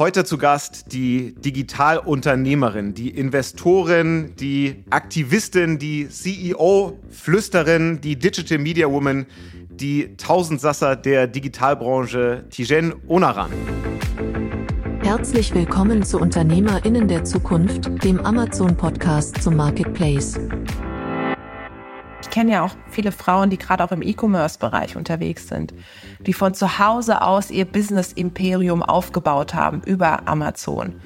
Heute zu Gast die Digitalunternehmerin, die Investorin, die Aktivistin, die CEO-Flüsterin, die Digital Media Woman, die Tausendsasser der Digitalbranche, Tijen Onaran. Herzlich willkommen zu UnternehmerInnen der Zukunft, dem Amazon-Podcast zum Marketplace. Ich kenne ja auch viele Frauen, die gerade auch im E-Commerce-Bereich unterwegs sind, die von zu Hause aus ihr Business-Imperium aufgebaut haben über Amazon.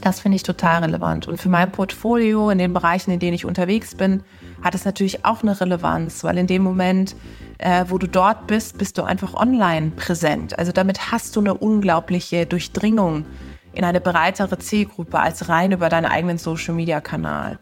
Das finde ich total relevant. Und für mein Portfolio in den Bereichen, in denen ich unterwegs bin, hat es natürlich auch eine Relevanz, weil in dem Moment, äh, wo du dort bist, bist du einfach online präsent. Also damit hast du eine unglaubliche Durchdringung in eine breitere Zielgruppe als rein über deinen eigenen Social-Media-Kanal.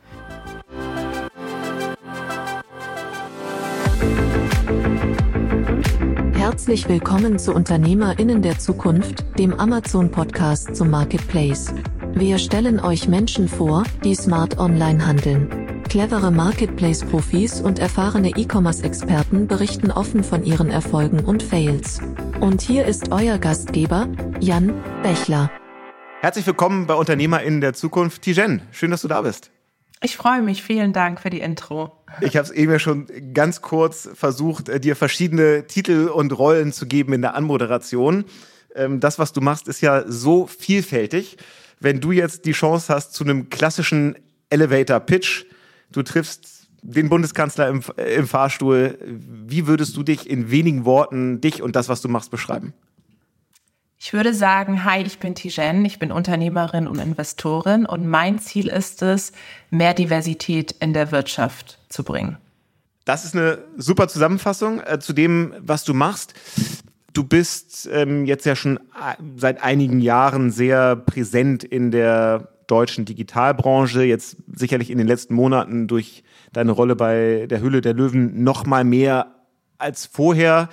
Herzlich willkommen zu UnternehmerInnen der Zukunft, dem Amazon-Podcast zum Marketplace. Wir stellen euch Menschen vor, die smart online handeln. Clevere Marketplace-Profis und erfahrene E-Commerce-Experten berichten offen von ihren Erfolgen und Fails. Und hier ist euer Gastgeber, Jan Bechler. Herzlich willkommen bei UnternehmerInnen der Zukunft. Tijen, schön, dass du da bist. Ich freue mich. Vielen Dank für die Intro. Ich habe es eben ja schon ganz kurz versucht, äh, dir verschiedene Titel und Rollen zu geben in der Anmoderation. Ähm, das, was du machst, ist ja so vielfältig. Wenn du jetzt die Chance hast zu einem klassischen Elevator-Pitch, du triffst den Bundeskanzler im, äh, im Fahrstuhl, wie würdest du dich in wenigen Worten, dich und das, was du machst, beschreiben? Ich würde sagen, hi, ich bin Tijen, ich bin Unternehmerin und Investorin und mein Ziel ist es, mehr Diversität in der Wirtschaft zu bringen. Das ist eine super Zusammenfassung äh, zu dem, was du machst. Du bist ähm, jetzt ja schon äh, seit einigen Jahren sehr präsent in der deutschen Digitalbranche, jetzt sicherlich in den letzten Monaten durch deine Rolle bei der Hülle der Löwen noch mal mehr als vorher.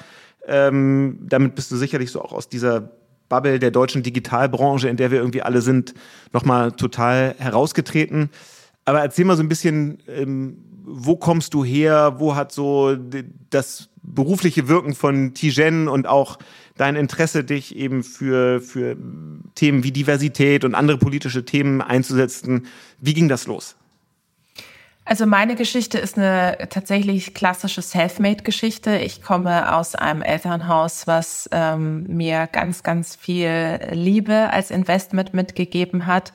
Ähm, damit bist du sicherlich so auch aus dieser Bubble der deutschen Digitalbranche, in der wir irgendwie alle sind, nochmal total herausgetreten. Aber erzähl mal so ein bisschen, ähm, wo kommst du her? Wo hat so das berufliche Wirken von Tijen und auch dein Interesse, dich eben für, für Themen wie Diversität und andere politische Themen einzusetzen? Wie ging das los? Also meine Geschichte ist eine tatsächlich klassische Selfmade-Geschichte. Ich komme aus einem Elternhaus, was ähm, mir ganz, ganz viel Liebe als Investment mitgegeben hat,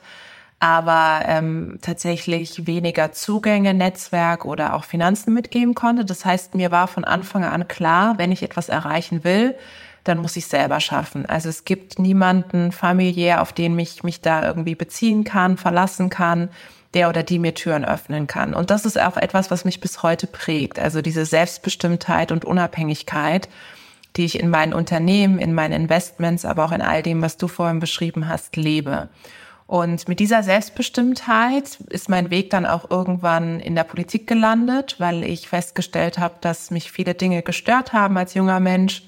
aber ähm, tatsächlich weniger Zugänge, Netzwerk oder auch Finanzen mitgeben konnte. Das heißt, mir war von Anfang an klar, wenn ich etwas erreichen will, dann muss ich selber schaffen. Also es gibt niemanden familiär, auf den mich mich da irgendwie beziehen kann, verlassen kann der oder die mir Türen öffnen kann. Und das ist auch etwas, was mich bis heute prägt. Also diese Selbstbestimmtheit und Unabhängigkeit, die ich in meinen Unternehmen, in meinen Investments, aber auch in all dem, was du vorhin beschrieben hast, lebe. Und mit dieser Selbstbestimmtheit ist mein Weg dann auch irgendwann in der Politik gelandet, weil ich festgestellt habe, dass mich viele Dinge gestört haben als junger Mensch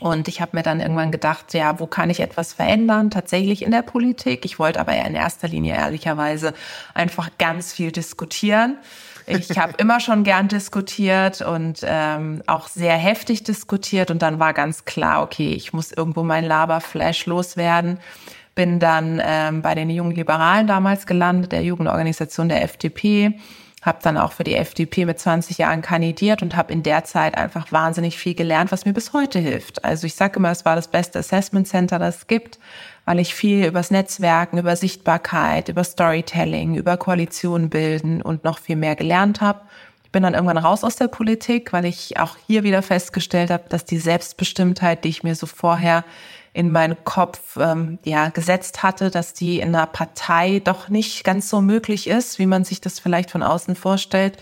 und ich habe mir dann irgendwann gedacht, ja, wo kann ich etwas verändern? Tatsächlich in der Politik. Ich wollte aber in erster Linie ehrlicherweise einfach ganz viel diskutieren. Ich habe immer schon gern diskutiert und ähm, auch sehr heftig diskutiert. Und dann war ganz klar, okay, ich muss irgendwo mein Laberflash loswerden. Bin dann ähm, bei den jungen Liberalen damals gelandet, der Jugendorganisation der FDP habe dann auch für die FDP mit 20 Jahren kandidiert und habe in der Zeit einfach wahnsinnig viel gelernt, was mir bis heute hilft. Also ich sage immer, es war das beste Assessment Center, das es gibt, weil ich viel übers Netzwerken, über Sichtbarkeit, über Storytelling, über Koalitionen bilden und noch viel mehr gelernt habe. Ich bin dann irgendwann raus aus der Politik, weil ich auch hier wieder festgestellt habe, dass die Selbstbestimmtheit, die ich mir so vorher in meinen Kopf ähm, ja gesetzt hatte, dass die in einer Partei doch nicht ganz so möglich ist, wie man sich das vielleicht von außen vorstellt.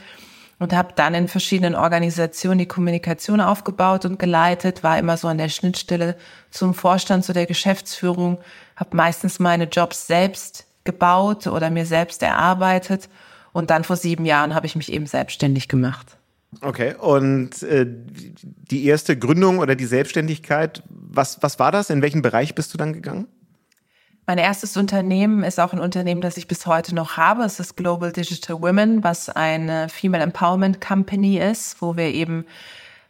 Und habe dann in verschiedenen Organisationen die Kommunikation aufgebaut und geleitet, war immer so an der Schnittstelle zum Vorstand, zu der Geschäftsführung, habe meistens meine Jobs selbst gebaut oder mir selbst erarbeitet. Und dann vor sieben Jahren habe ich mich eben selbstständig gemacht. Okay, und äh, die erste Gründung oder die Selbstständigkeit, was, was war das? In welchen Bereich bist du dann gegangen? Mein erstes Unternehmen ist auch ein Unternehmen, das ich bis heute noch habe. Es ist Global Digital Women, was eine Female Empowerment Company ist, wo wir eben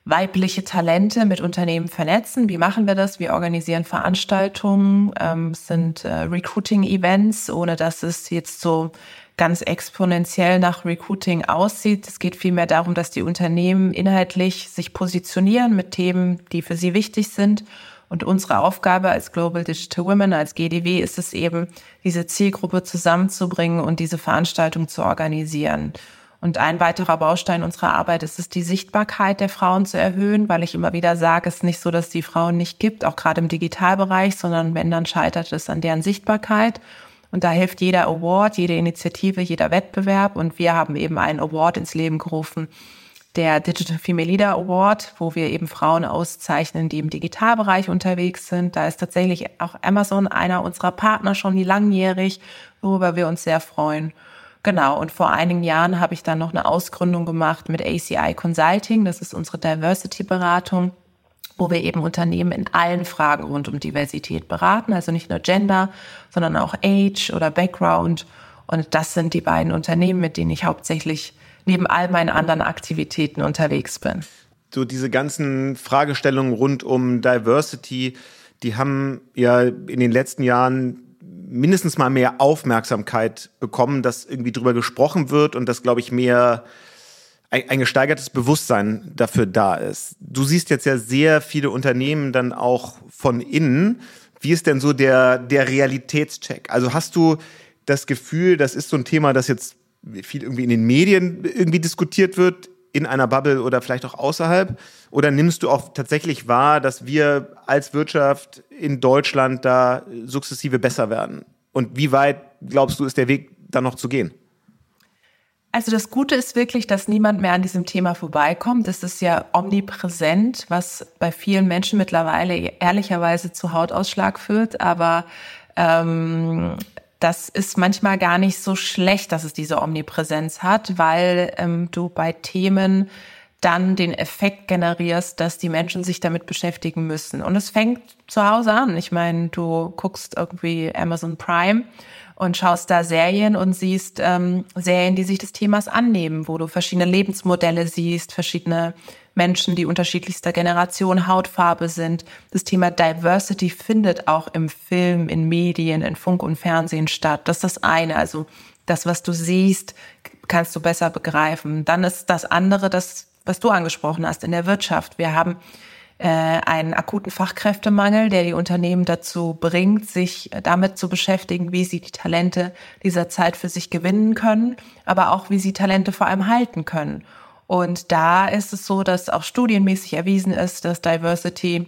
weibliche Talente mit Unternehmen vernetzen. Wie machen wir das? Wir organisieren Veranstaltungen, ähm, sind äh, Recruiting-Events, ohne dass es jetzt so ganz exponentiell nach Recruiting aussieht. Es geht vielmehr darum, dass die Unternehmen inhaltlich sich positionieren mit Themen, die für sie wichtig sind. Und unsere Aufgabe als Global Digital Women, als GDW, ist es eben, diese Zielgruppe zusammenzubringen und diese Veranstaltung zu organisieren. Und ein weiterer Baustein unserer Arbeit ist es, die Sichtbarkeit der Frauen zu erhöhen, weil ich immer wieder sage, es ist nicht so, dass die Frauen nicht gibt, auch gerade im Digitalbereich, sondern wenn dann scheitert es an deren Sichtbarkeit. Und da hilft jeder Award, jede Initiative, jeder Wettbewerb. Und wir haben eben einen Award ins Leben gerufen, der Digital Female Leader Award, wo wir eben Frauen auszeichnen, die im Digitalbereich unterwegs sind. Da ist tatsächlich auch Amazon einer unserer Partner schon langjährig, worüber wir uns sehr freuen. Genau, und vor einigen Jahren habe ich dann noch eine Ausgründung gemacht mit ACI Consulting, das ist unsere Diversity-Beratung, wo wir eben Unternehmen in allen Fragen rund um Diversität beraten, also nicht nur Gender, sondern auch Age oder Background. Und das sind die beiden Unternehmen, mit denen ich hauptsächlich neben all meinen anderen Aktivitäten unterwegs bin. So diese ganzen Fragestellungen rund um Diversity, die haben ja in den letzten Jahren mindestens mal mehr Aufmerksamkeit bekommen, dass irgendwie drüber gesprochen wird und dass, glaube ich, mehr ein, ein gesteigertes Bewusstsein dafür da ist. Du siehst jetzt ja sehr viele Unternehmen dann auch von innen. Wie ist denn so der, der Realitätscheck? Also hast du das Gefühl, das ist so ein Thema, das jetzt viel irgendwie in den Medien irgendwie diskutiert wird, in einer Bubble oder vielleicht auch außerhalb? Oder nimmst du auch tatsächlich wahr, dass wir als Wirtschaft in Deutschland da sukzessive besser werden? Und wie weit glaubst du, ist der Weg da noch zu gehen? Also das Gute ist wirklich, dass niemand mehr an diesem Thema vorbeikommt. Das ist ja omnipräsent, was bei vielen Menschen mittlerweile ehrlicherweise zu Hautausschlag führt. Aber ähm, das ist manchmal gar nicht so schlecht, dass es diese Omnipräsenz hat, weil ähm, du bei Themen dann den Effekt generierst, dass die Menschen sich damit beschäftigen müssen. Und es fängt zu Hause an. Ich meine, du guckst irgendwie Amazon Prime und schaust da Serien und siehst ähm, Serien, die sich des Themas annehmen, wo du verschiedene Lebensmodelle siehst, verschiedene Menschen, die unterschiedlichster Generation, Hautfarbe sind. Das Thema Diversity findet auch im Film, in Medien, in Funk und Fernsehen statt. Das ist das eine. Also das, was du siehst, kannst du besser begreifen. Dann ist das andere, das, was du angesprochen hast, in der Wirtschaft. Wir haben äh, einen akuten Fachkräftemangel, der die Unternehmen dazu bringt, sich damit zu beschäftigen, wie sie die Talente dieser Zeit für sich gewinnen können, aber auch wie sie Talente vor allem halten können. Und da ist es so, dass auch studienmäßig erwiesen ist, dass Diversity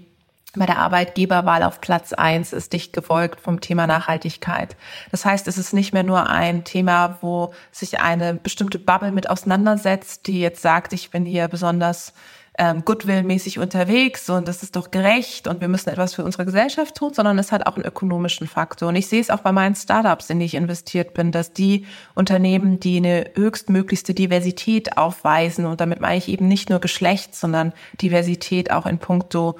bei der Arbeitgeberwahl auf Platz eins ist dicht gefolgt vom Thema Nachhaltigkeit. Das heißt, es ist nicht mehr nur ein Thema, wo sich eine bestimmte Bubble mit auseinandersetzt, die jetzt sagt, ich bin hier besonders ähm, Goodwill-mäßig unterwegs und das ist doch gerecht und wir müssen etwas für unsere Gesellschaft tun, sondern es hat auch einen ökonomischen Faktor. Und ich sehe es auch bei meinen Startups, in die ich investiert bin, dass die Unternehmen, die eine höchstmöglichste Diversität aufweisen und damit meine ich eben nicht nur Geschlecht, sondern Diversität auch in puncto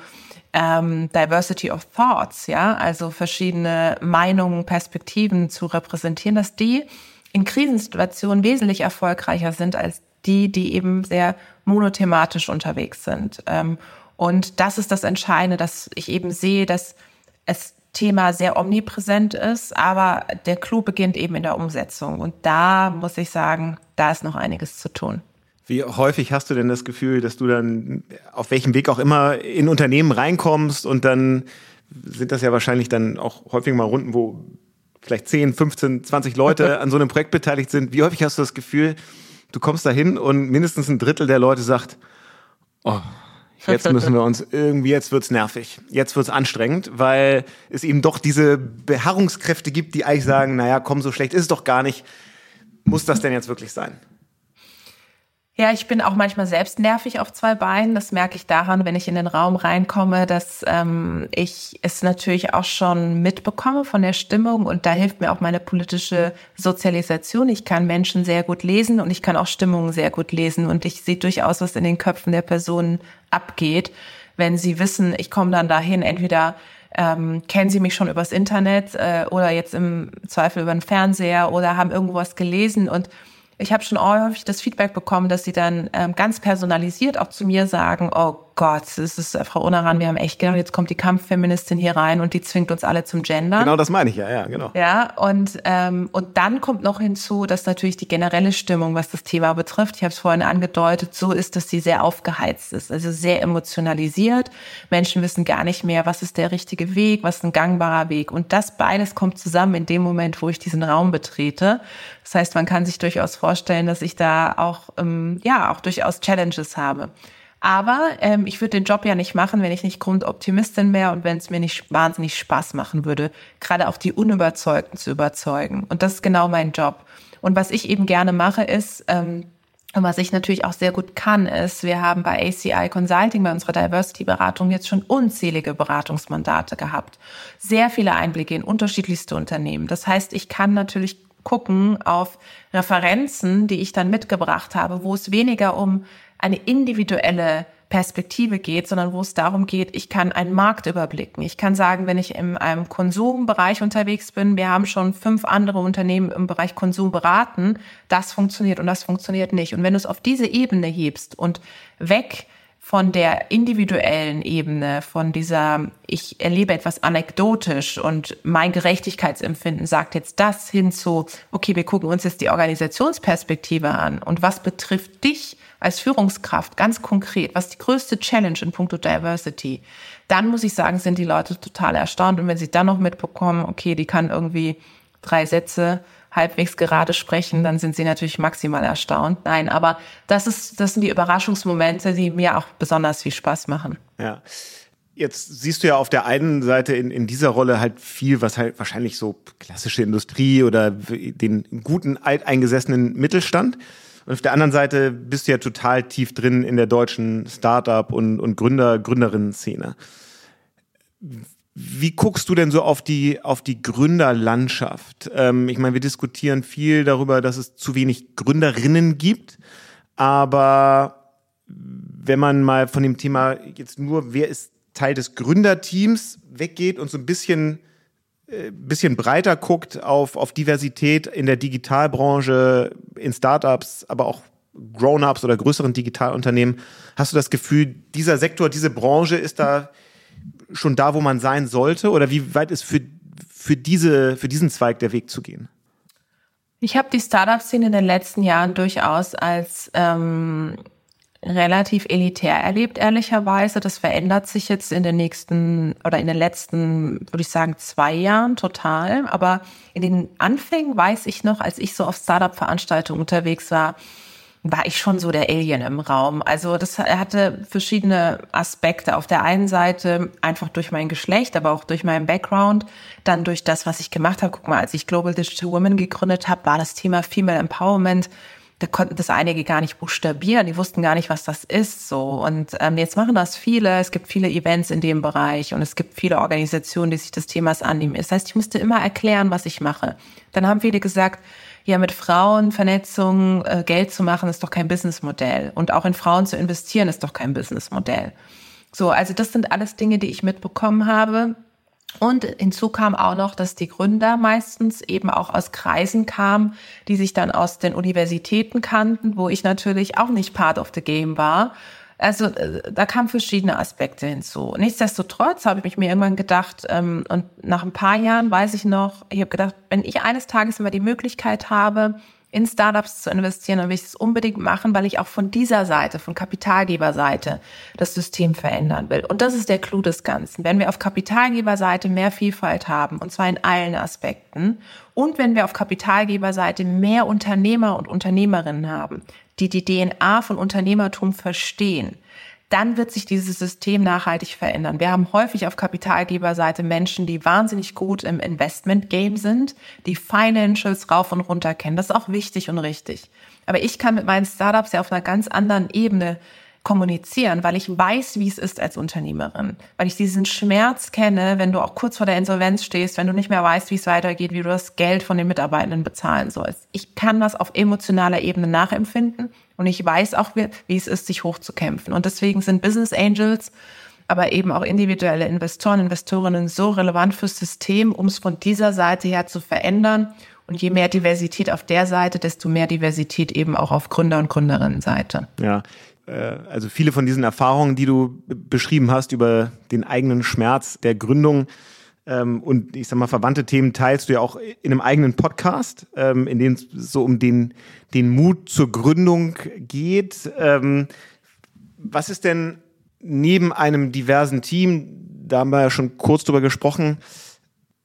ähm, Diversity of Thoughts, ja, also verschiedene Meinungen, Perspektiven zu repräsentieren, dass die in Krisensituationen wesentlich erfolgreicher sind als die, die eben sehr monothematisch unterwegs sind. Ähm, und das ist das Entscheidende, dass ich eben sehe, dass es Thema sehr omnipräsent ist, aber der Clou beginnt eben in der Umsetzung. Und da muss ich sagen, da ist noch einiges zu tun. Wie häufig hast du denn das Gefühl, dass du dann auf welchem Weg auch immer in Unternehmen reinkommst und dann sind das ja wahrscheinlich dann auch häufig mal Runden, wo vielleicht 10, 15, 20 Leute an so einem Projekt beteiligt sind. Wie häufig hast du das Gefühl, du kommst da hin und mindestens ein Drittel der Leute sagt, oh, jetzt müssen wir uns irgendwie, jetzt wird's nervig, jetzt wird's anstrengend, weil es eben doch diese Beharrungskräfte gibt, die eigentlich sagen, naja, komm, so schlecht ist es doch gar nicht. Muss das denn jetzt wirklich sein? Ja, ich bin auch manchmal selbst nervig auf zwei Beinen. Das merke ich daran, wenn ich in den Raum reinkomme, dass ähm, ich es natürlich auch schon mitbekomme von der Stimmung und da hilft mir auch meine politische Sozialisation. Ich kann Menschen sehr gut lesen und ich kann auch Stimmungen sehr gut lesen und ich sehe durchaus, was in den Köpfen der Personen abgeht, wenn sie wissen, ich komme dann dahin, entweder ähm, kennen sie mich schon übers Internet äh, oder jetzt im Zweifel über den Fernseher oder haben irgendwo was gelesen und ich habe schon häufig das Feedback bekommen, dass sie dann ähm, ganz personalisiert auch zu mir sagen, oh Gott, das ist Frau Unaran, wir haben echt gedacht, jetzt kommt die Kampffeministin hier rein und die zwingt uns alle zum Gendern. Genau das meine ich ja, ja, genau. Ja, und, ähm, und dann kommt noch hinzu, dass natürlich die generelle Stimmung, was das Thema betrifft, ich habe es vorhin angedeutet, so ist, dass sie sehr aufgeheizt ist, also sehr emotionalisiert. Menschen wissen gar nicht mehr, was ist der richtige Weg, was ist ein gangbarer Weg. Und das beides kommt zusammen in dem Moment, wo ich diesen Raum betrete. Das heißt, man kann sich durchaus vorstellen, dass ich da auch, ähm, ja, auch durchaus Challenges habe. Aber ähm, ich würde den Job ja nicht machen, wenn ich nicht Grundoptimistin wäre und wenn es mir nicht wahnsinnig Spaß machen würde, gerade auch die Unüberzeugten zu überzeugen. Und das ist genau mein Job. Und was ich eben gerne mache, ist, ähm, und was ich natürlich auch sehr gut kann, ist, wir haben bei ACI Consulting, bei unserer Diversity-Beratung jetzt schon unzählige Beratungsmandate gehabt. Sehr viele Einblicke in unterschiedlichste Unternehmen. Das heißt, ich kann natürlich gucken auf Referenzen, die ich dann mitgebracht habe, wo es weniger um eine individuelle Perspektive geht, sondern wo es darum geht, ich kann einen Markt überblicken. Ich kann sagen, wenn ich in einem Konsumbereich unterwegs bin, wir haben schon fünf andere Unternehmen im Bereich Konsum beraten, das funktioniert und das funktioniert nicht. Und wenn du es auf diese Ebene hebst und weg von der individuellen Ebene, von dieser, ich erlebe etwas anekdotisch und mein Gerechtigkeitsempfinden sagt jetzt das hin zu, okay, wir gucken uns jetzt die Organisationsperspektive an. Und was betrifft dich als Führungskraft ganz konkret, was die größte Challenge in puncto Diversity, dann muss ich sagen, sind die Leute total erstaunt. Und wenn sie dann noch mitbekommen, okay, die kann irgendwie drei Sätze halbwegs gerade sprechen, dann sind sie natürlich maximal erstaunt. Nein, aber das ist, das sind die Überraschungsmomente, die mir auch besonders viel Spaß machen. Ja. Jetzt siehst du ja auf der einen Seite in, in dieser Rolle halt viel, was halt wahrscheinlich so klassische Industrie oder den guten alteingesessenen Mittelstand. Und auf der anderen Seite bist du ja total tief drin in der deutschen Startup- und, und Gründer, Gründerinnen-Szene. Wie guckst du denn so auf die, auf die Gründerlandschaft? Ähm, ich meine, wir diskutieren viel darüber, dass es zu wenig Gründerinnen gibt. Aber wenn man mal von dem Thema jetzt nur, wer ist Teil des Gründerteams weggeht und so ein bisschen äh, bisschen breiter guckt auf, auf Diversität in der Digitalbranche, in Startups, aber auch Grown-ups oder größeren Digitalunternehmen, hast du das Gefühl, dieser Sektor, diese Branche ist da schon da, wo man sein sollte? Oder wie weit ist für, für, diese, für diesen Zweig der Weg zu gehen? Ich habe die Startup-Szene in den letzten Jahren durchaus als ähm, relativ elitär erlebt, ehrlicherweise. Das verändert sich jetzt in den nächsten oder in den letzten, würde ich sagen, zwei Jahren total. Aber in den Anfängen weiß ich noch, als ich so auf Startup-Veranstaltungen unterwegs war, war ich schon so der Alien im Raum. Also das hatte verschiedene Aspekte. Auf der einen Seite einfach durch mein Geschlecht, aber auch durch meinen Background, dann durch das, was ich gemacht habe. Guck mal, als ich Global Digital Women gegründet habe, war das Thema Female Empowerment da konnten das einige gar nicht buchstabieren, die wussten gar nicht, was das ist. So und ähm, jetzt machen das viele. Es gibt viele Events in dem Bereich und es gibt viele Organisationen, die sich des Themas annehmen. Das heißt, ich musste immer erklären, was ich mache. Dann haben viele gesagt, ja, mit Frauen Vernetzung äh, Geld zu machen, ist doch kein Businessmodell und auch in Frauen zu investieren ist doch kein Businessmodell. So, also das sind alles Dinge, die ich mitbekommen habe. Und hinzu kam auch noch, dass die Gründer meistens eben auch aus Kreisen kamen, die sich dann aus den Universitäten kannten, wo ich natürlich auch nicht part of the game war. Also äh, da kamen verschiedene Aspekte hinzu. Nichtsdestotrotz habe ich mir irgendwann gedacht, ähm, und nach ein paar Jahren weiß ich noch, ich habe gedacht, wenn ich eines Tages immer die Möglichkeit habe, in Startups zu investieren, dann will ich es unbedingt machen, weil ich auch von dieser Seite, von Kapitalgeberseite, das System verändern will. Und das ist der Clou des Ganzen. Wenn wir auf Kapitalgeberseite mehr Vielfalt haben, und zwar in allen Aspekten, und wenn wir auf Kapitalgeberseite mehr Unternehmer und Unternehmerinnen haben, die die DNA von Unternehmertum verstehen, dann wird sich dieses System nachhaltig verändern. Wir haben häufig auf Kapitalgeberseite Menschen, die wahnsinnig gut im Investment-Game sind, die Financials rauf und runter kennen. Das ist auch wichtig und richtig. Aber ich kann mit meinen Startups ja auf einer ganz anderen Ebene kommunizieren, weil ich weiß, wie es ist als Unternehmerin, weil ich diesen Schmerz kenne, wenn du auch kurz vor der Insolvenz stehst, wenn du nicht mehr weißt, wie es weitergeht, wie du das Geld von den Mitarbeitenden bezahlen sollst. Ich kann das auf emotionaler Ebene nachempfinden und ich weiß auch, wie, wie es ist, sich hochzukämpfen. Und deswegen sind Business Angels aber eben auch individuelle Investoren, Investorinnen so relevant fürs System, um es von dieser Seite her zu verändern. Und je mehr Diversität auf der Seite, desto mehr Diversität eben auch auf Gründer- und Gründerinnenseite. Ja, also viele von diesen Erfahrungen, die du beschrieben hast über den eigenen Schmerz der Gründung ähm, und ich sag mal verwandte Themen teilst du ja auch in einem eigenen Podcast, ähm, in dem es so um den den Mut zur Gründung geht. Ähm, was ist denn neben einem diversen Team, da haben wir ja schon kurz drüber gesprochen,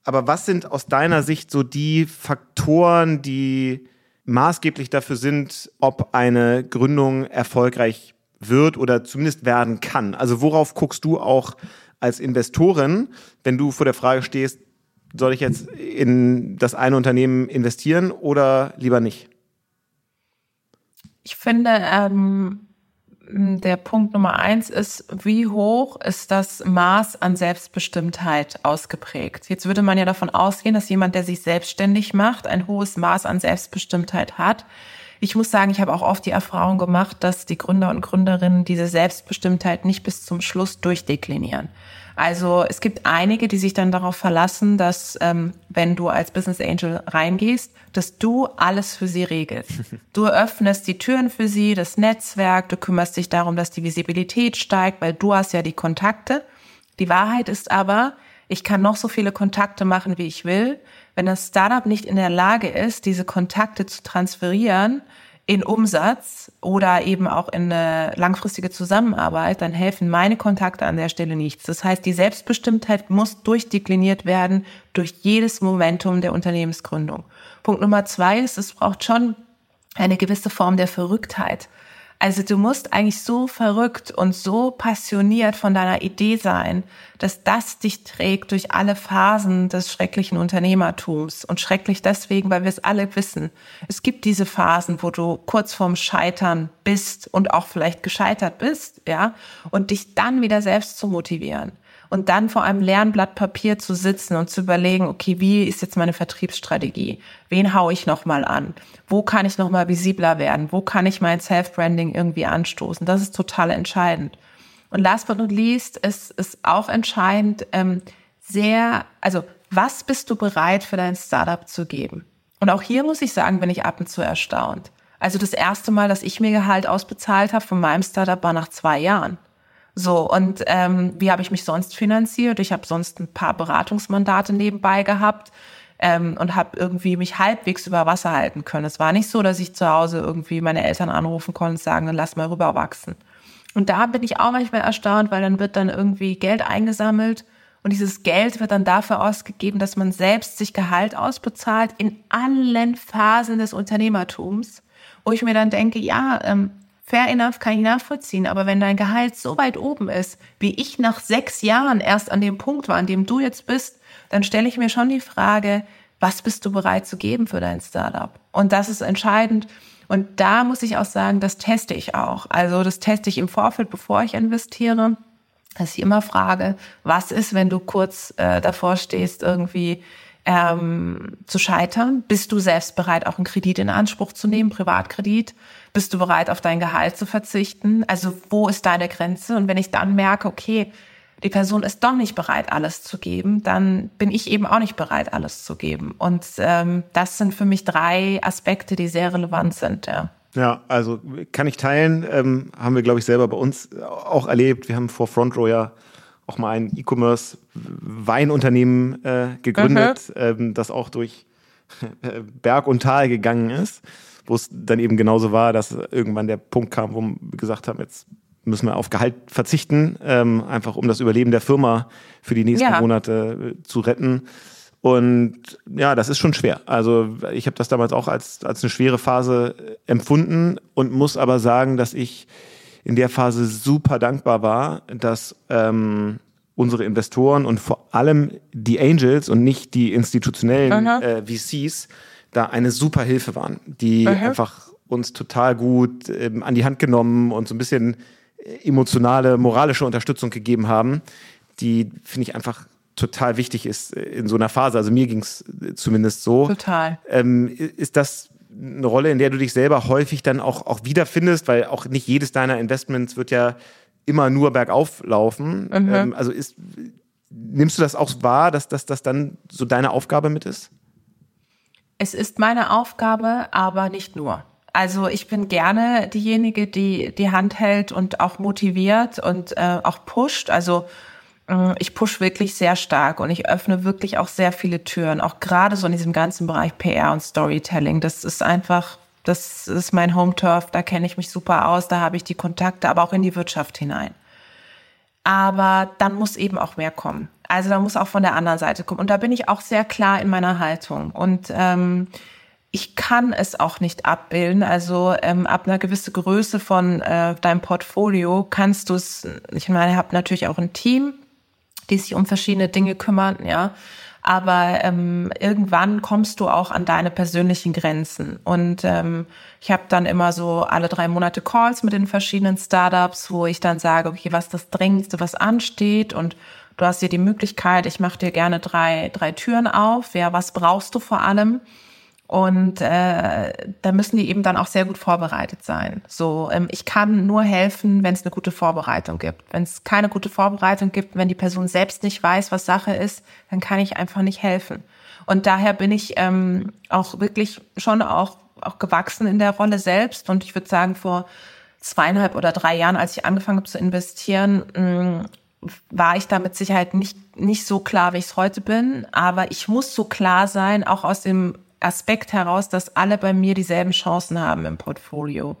aber was sind aus deiner Sicht so die Faktoren, die maßgeblich dafür sind, ob eine Gründung erfolgreich wird oder zumindest werden kann? Also worauf guckst du auch als Investorin, wenn du vor der Frage stehst, soll ich jetzt in das eine Unternehmen investieren oder lieber nicht? Ich finde, ähm, der Punkt Nummer eins ist, wie hoch ist das Maß an Selbstbestimmtheit ausgeprägt? Jetzt würde man ja davon ausgehen, dass jemand, der sich selbstständig macht, ein hohes Maß an Selbstbestimmtheit hat. Ich muss sagen, ich habe auch oft die Erfahrung gemacht, dass die Gründer und Gründerinnen diese Selbstbestimmtheit nicht bis zum Schluss durchdeklinieren. Also es gibt einige, die sich dann darauf verlassen, dass ähm, wenn du als Business Angel reingehst, dass du alles für sie regelst. Du öffnest die Türen für sie, das Netzwerk, du kümmerst dich darum, dass die Visibilität steigt, weil du hast ja die Kontakte. Die Wahrheit ist aber, ich kann noch so viele Kontakte machen, wie ich will. Wenn das Startup nicht in der Lage ist, diese Kontakte zu transferieren, in Umsatz oder eben auch in eine langfristige Zusammenarbeit, dann helfen meine Kontakte an der Stelle nichts. Das heißt, die Selbstbestimmtheit muss durchdekliniert werden durch jedes Momentum der Unternehmensgründung. Punkt Nummer zwei ist, es braucht schon eine gewisse Form der Verrücktheit. Also du musst eigentlich so verrückt und so passioniert von deiner Idee sein, dass das dich trägt durch alle Phasen des schrecklichen Unternehmertums. Und schrecklich deswegen, weil wir es alle wissen. Es gibt diese Phasen, wo du kurz vorm Scheitern bist und auch vielleicht gescheitert bist, ja, und dich dann wieder selbst zu motivieren und dann vor einem leeren Blatt Papier zu sitzen und zu überlegen, okay, wie ist jetzt meine Vertriebsstrategie? Wen hau ich nochmal an? Wo kann ich nochmal visibler werden? Wo kann ich mein Self-Branding irgendwie anstoßen? Das ist total entscheidend. Und last but not least ist, ist auch entscheidend, ähm, sehr, also was bist du bereit für dein Startup zu geben? Und auch hier muss ich sagen, bin ich ab und zu erstaunt. Also das erste Mal, dass ich mir Gehalt ausbezahlt habe von meinem Startup, war nach zwei Jahren. So, und ähm, wie habe ich mich sonst finanziert? Ich habe sonst ein paar Beratungsmandate nebenbei gehabt ähm, und habe irgendwie mich halbwegs über Wasser halten können. Es war nicht so, dass ich zu Hause irgendwie meine Eltern anrufen konnte und sagen, lass mal rüberwachsen. Und da bin ich auch manchmal erstaunt, weil dann wird dann irgendwie Geld eingesammelt und dieses Geld wird dann dafür ausgegeben, dass man selbst sich Gehalt ausbezahlt in allen Phasen des Unternehmertums, wo ich mir dann denke, ja, ähm, Fair enough kann ich nachvollziehen, aber wenn dein Gehalt so weit oben ist, wie ich nach sechs Jahren erst an dem Punkt war, an dem du jetzt bist, dann stelle ich mir schon die Frage, was bist du bereit zu geben für dein Startup? Und das ist entscheidend. Und da muss ich auch sagen, das teste ich auch. Also das teste ich im Vorfeld, bevor ich investiere, dass ich immer frage, was ist, wenn du kurz äh, davor stehst, irgendwie ähm, zu scheitern? Bist du selbst bereit, auch einen Kredit in Anspruch zu nehmen, Privatkredit? Bist du bereit, auf dein Gehalt zu verzichten? Also wo ist deine Grenze? Und wenn ich dann merke, okay, die Person ist doch nicht bereit, alles zu geben, dann bin ich eben auch nicht bereit, alles zu geben. Und ähm, das sind für mich drei Aspekte, die sehr relevant sind. Ja. Ja, also kann ich teilen. Ähm, haben wir, glaube ich, selber bei uns auch erlebt. Wir haben vor Front Row ja auch mal ein E-Commerce-Weinunternehmen äh, gegründet, mhm. ähm, das auch durch äh, Berg und Tal gegangen ist, wo es dann eben genauso war, dass irgendwann der Punkt kam, wo wir gesagt haben, jetzt müssen wir auf Gehalt verzichten, ähm, einfach um das Überleben der Firma für die nächsten ja. Monate äh, zu retten. Und ja, das ist schon schwer. Also ich habe das damals auch als, als eine schwere Phase empfunden und muss aber sagen, dass ich in der Phase super dankbar war, dass ähm, unsere Investoren und vor allem die Angels und nicht die institutionellen äh, VCs da eine super Hilfe waren, die Aha. einfach uns total gut ähm, an die Hand genommen und so ein bisschen äh, emotionale, moralische Unterstützung gegeben haben, die finde ich einfach total wichtig ist äh, in so einer Phase. Also mir ging es äh, zumindest so. Total. Ähm, ist das eine Rolle, in der du dich selber häufig dann auch, auch wiederfindest, weil auch nicht jedes deiner Investments wird ja immer nur bergauf laufen. Mhm. Ähm, also ist, nimmst du das auch wahr, dass das dann so deine Aufgabe mit ist? Es ist meine Aufgabe, aber nicht nur. Also ich bin gerne diejenige, die die Hand hält und auch motiviert und äh, auch pusht. Also äh, ich push wirklich sehr stark und ich öffne wirklich auch sehr viele Türen, auch gerade so in diesem ganzen Bereich PR und Storytelling. Das ist einfach, das ist mein Home Turf, da kenne ich mich super aus, da habe ich die Kontakte, aber auch in die Wirtschaft hinein. Aber dann muss eben auch mehr kommen. Also da muss auch von der anderen Seite kommen. Und da bin ich auch sehr klar in meiner Haltung. Und ähm, ich kann es auch nicht abbilden. Also ähm, ab einer gewissen Größe von äh, deinem Portfolio kannst du es, ich meine, ihr habt natürlich auch ein Team, die sich um verschiedene Dinge kümmern, ja. Aber ähm, irgendwann kommst du auch an deine persönlichen Grenzen. Und ähm, ich habe dann immer so alle drei Monate Calls mit den verschiedenen Startups, wo ich dann sage, okay, was das Dringendste, was ansteht und du hast hier die Möglichkeit, ich mache dir gerne drei, drei Türen auf. Ja, was brauchst du vor allem? Und äh, da müssen die eben dann auch sehr gut vorbereitet sein. So, ähm, ich kann nur helfen, wenn es eine gute Vorbereitung gibt. Wenn es keine gute Vorbereitung gibt, wenn die Person selbst nicht weiß, was Sache ist, dann kann ich einfach nicht helfen. Und daher bin ich ähm, auch wirklich schon auch, auch gewachsen in der Rolle selbst. Und ich würde sagen, vor zweieinhalb oder drei Jahren, als ich angefangen habe zu investieren, mh, mm, war ich da mit Sicherheit nicht, nicht so klar, wie ich es heute bin. Aber ich muss so klar sein, auch aus dem Aspekt heraus, dass alle bei mir dieselben Chancen haben im Portfolio.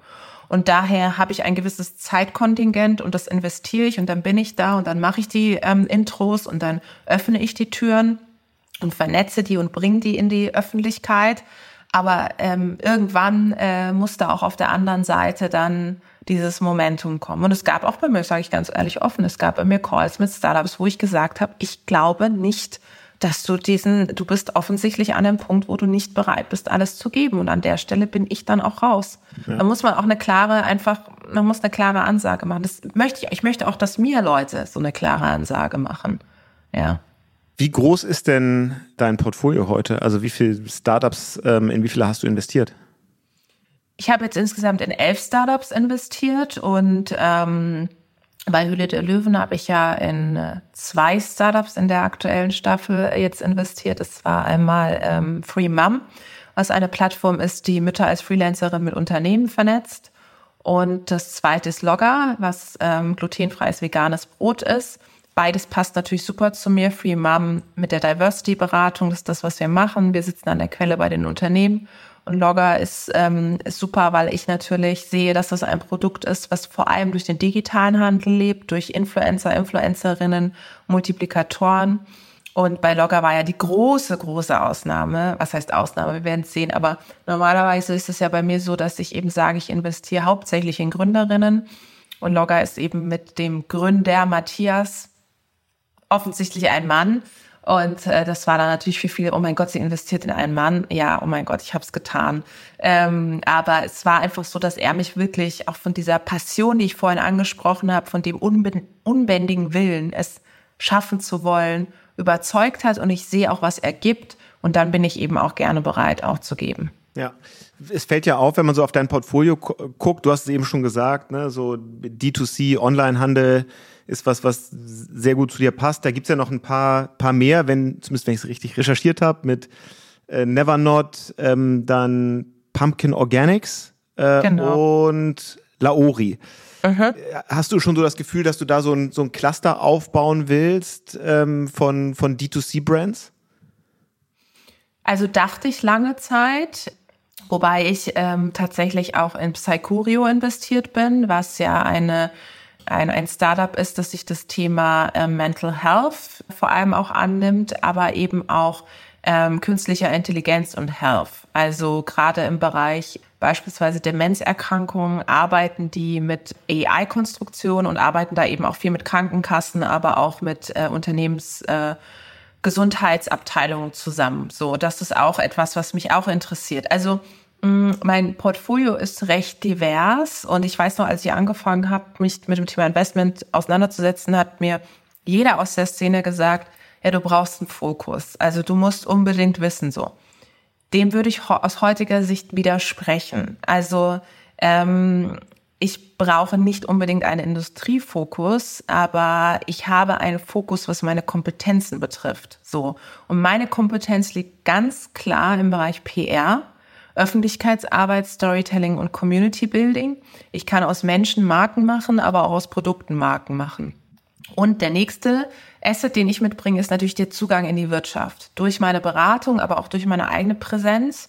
Und daher habe ich ein gewisses Zeitkontingent und das investiere ich und dann bin ich da und dann mache ich die ähm, Intros und dann öffne ich die Türen und vernetze die und bringe die in die Öffentlichkeit. Aber ähm, irgendwann äh, muss da auch auf der anderen Seite dann dieses Momentum kommen. Und es gab auch bei mir, sage ich ganz ehrlich offen, es gab bei mir Calls mit Startups, wo ich gesagt habe, ich glaube nicht, dass du diesen, du bist offensichtlich an einem Punkt, wo du nicht bereit bist, alles zu geben. Und an der Stelle bin ich dann auch raus. Ja. Da muss man auch eine klare, einfach, man muss eine klare Ansage machen. Das möchte ich, ich möchte auch, dass mir Leute so eine klare Ansage machen. Ja. Wie groß ist denn dein Portfolio heute? Also wie viele Startups, ähm, in wie viele hast du investiert? Ich habe jetzt insgesamt in elf Startups investiert und ähm, bei Hülle der Löwen habe ich ja in äh, zwei Startups in der aktuellen Staffel jetzt investiert. Es war einmal ähm, Free Mom, was eine Plattform ist, die Mütter als Freelancerin mit Unternehmen vernetzt. Und das zweite ist Logger, was ähm, glutenfreies veganes Brot ist. Beides passt natürlich super zu mir. Free Mom mit der Diversity-Beratung, das ist das, was wir machen. Wir sitzen an der Quelle bei den Unternehmen Logger ist, ähm, ist super, weil ich natürlich sehe, dass das ein Produkt ist, was vor allem durch den digitalen Handel lebt, durch Influencer, Influencerinnen, Multiplikatoren. Und bei Logger war ja die große, große Ausnahme. Was heißt Ausnahme? Wir werden es sehen. Aber normalerweise ist es ja bei mir so, dass ich eben sage, ich investiere hauptsächlich in Gründerinnen. Und Logger ist eben mit dem Gründer Matthias offensichtlich ein Mann und äh, das war dann natürlich für viele, oh mein Gott, sie investiert in einen Mann. Ja, oh mein Gott, ich habe es getan. Ähm, aber es war einfach so, dass er mich wirklich auch von dieser Passion, die ich vorhin angesprochen habe, von dem unbändigen Willen, es schaffen zu wollen, überzeugt hat. Und ich sehe auch, was er gibt. Und dann bin ich eben auch gerne bereit, auch zu geben. Ja, es fällt ja auf, wenn man so auf dein Portfolio guckt, du hast es eben schon gesagt, ne, so D2C, Onlinehandel, ist was, was sehr gut zu dir passt. Da gibt's ja noch ein paar, paar mehr, wenn, zumindest wenn ich es richtig recherchiert habe, mit äh, Nevernot, ähm, dann Pumpkin Organics äh, genau. und Laori. Mhm. Hast du schon so das Gefühl, dass du da so ein, so ein Cluster aufbauen willst ähm, von, von D2C-Brands? Also dachte ich lange Zeit, wobei ich ähm, tatsächlich auch in Psychorio investiert bin, was ja eine ein, ein Startup ist, das sich das Thema äh, Mental Health vor allem auch annimmt, aber eben auch ähm, künstlicher Intelligenz und Health. Also gerade im Bereich beispielsweise Demenzerkrankungen arbeiten die mit AI-Konstruktion und arbeiten da eben auch viel mit Krankenkassen, aber auch mit äh, Unternehmens äh, Gesundheitsabteilungen zusammen. So, das ist auch etwas, was mich auch interessiert. Also Mm, mein Portfolio ist recht divers und ich weiß noch, als ich angefangen habe, mich mit dem Thema Investment auseinanderzusetzen, hat mir jeder aus der Szene gesagt, ja, du brauchst einen Fokus. Also du musst unbedingt wissen so. Dem würde ich aus heutiger Sicht widersprechen. Also ähm, ich brauche nicht unbedingt einen Industriefokus, aber ich habe einen Fokus, was meine Kompetenzen betrifft. So und meine Kompetenz liegt ganz klar im Bereich PR Öffentlichkeitsarbeit, Storytelling und Community Building. Ich kann aus Menschen Marken machen, aber auch aus Produkten Marken machen. Und der nächste Asset, den ich mitbringe, ist natürlich der Zugang in die Wirtschaft. Durch meine Beratung, aber auch durch meine eigene Präsenz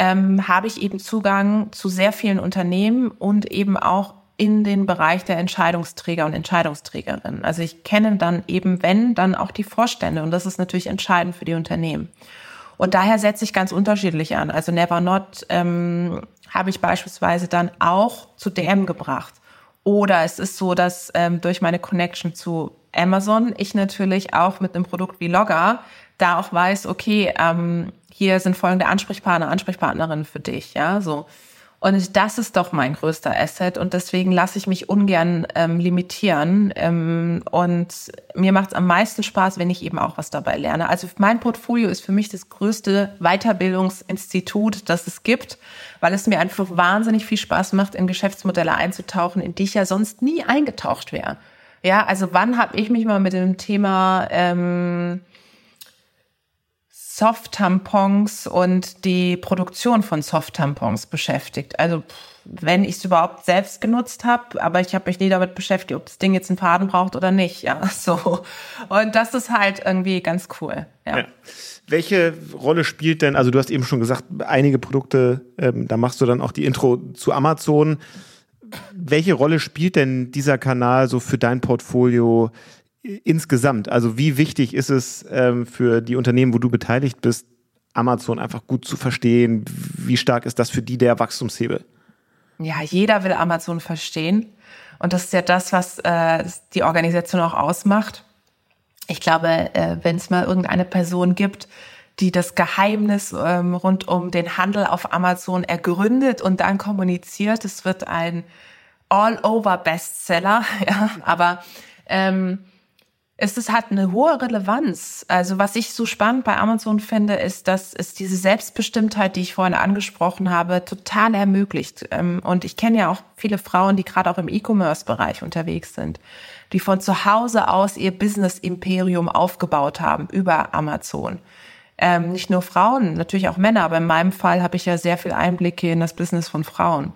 ähm, habe ich eben Zugang zu sehr vielen Unternehmen und eben auch in den Bereich der Entscheidungsträger und Entscheidungsträgerinnen. Also ich kenne dann eben, wenn, dann auch die Vorstände und das ist natürlich entscheidend für die Unternehmen. Und daher setze ich ganz unterschiedlich an. Also Never Not ähm, habe ich beispielsweise dann auch zu DM gebracht. Oder es ist so, dass ähm, durch meine Connection zu Amazon ich natürlich auch mit einem Produkt wie Logger da auch weiß, okay, ähm, hier sind folgende Ansprechpartner, Ansprechpartnerinnen für dich, ja, so. Und das ist doch mein größter Asset und deswegen lasse ich mich ungern ähm, limitieren. Ähm, und mir macht es am meisten Spaß, wenn ich eben auch was dabei lerne. Also mein Portfolio ist für mich das größte Weiterbildungsinstitut, das es gibt, weil es mir einfach wahnsinnig viel Spaß macht, in Geschäftsmodelle einzutauchen, in die ich ja sonst nie eingetaucht wäre. Ja, also wann habe ich mich mal mit dem Thema ähm, Soft-Tampons und die Produktion von Soft-Tampons beschäftigt. Also wenn ich es überhaupt selbst genutzt habe, aber ich habe mich nie damit beschäftigt, ob das Ding jetzt einen Faden braucht oder nicht. Ja, so. Und das ist halt irgendwie ganz cool. Ja. ja. Welche Rolle spielt denn, also du hast eben schon gesagt, einige Produkte, ähm, da machst du dann auch die Intro zu Amazon. Welche Rolle spielt denn dieser Kanal so für dein Portfolio insgesamt? Also wie wichtig ist es ähm, für die Unternehmen, wo du beteiligt bist, Amazon einfach gut zu verstehen? Wie stark ist das für die der Wachstumshebel? Ja, jeder will Amazon verstehen. Und das ist ja das, was äh, die Organisation auch ausmacht. Ich glaube, äh, wenn es mal irgendeine Person gibt, die das Geheimnis ähm, rund um den Handel auf Amazon ergründet und dann kommuniziert, es wird ein All-over-Bestseller. Ja, aber ähm, es ist, hat eine hohe Relevanz. Also was ich so spannend bei Amazon finde, ist, dass es diese Selbstbestimmtheit, die ich vorhin angesprochen habe, total ermöglicht. Ähm, und ich kenne ja auch viele Frauen, die gerade auch im E-Commerce-Bereich unterwegs sind, die von zu Hause aus ihr Business-Imperium aufgebaut haben über Amazon. Ähm, nicht nur Frauen, natürlich auch Männer, aber in meinem Fall habe ich ja sehr viel Einblicke in das Business von Frauen.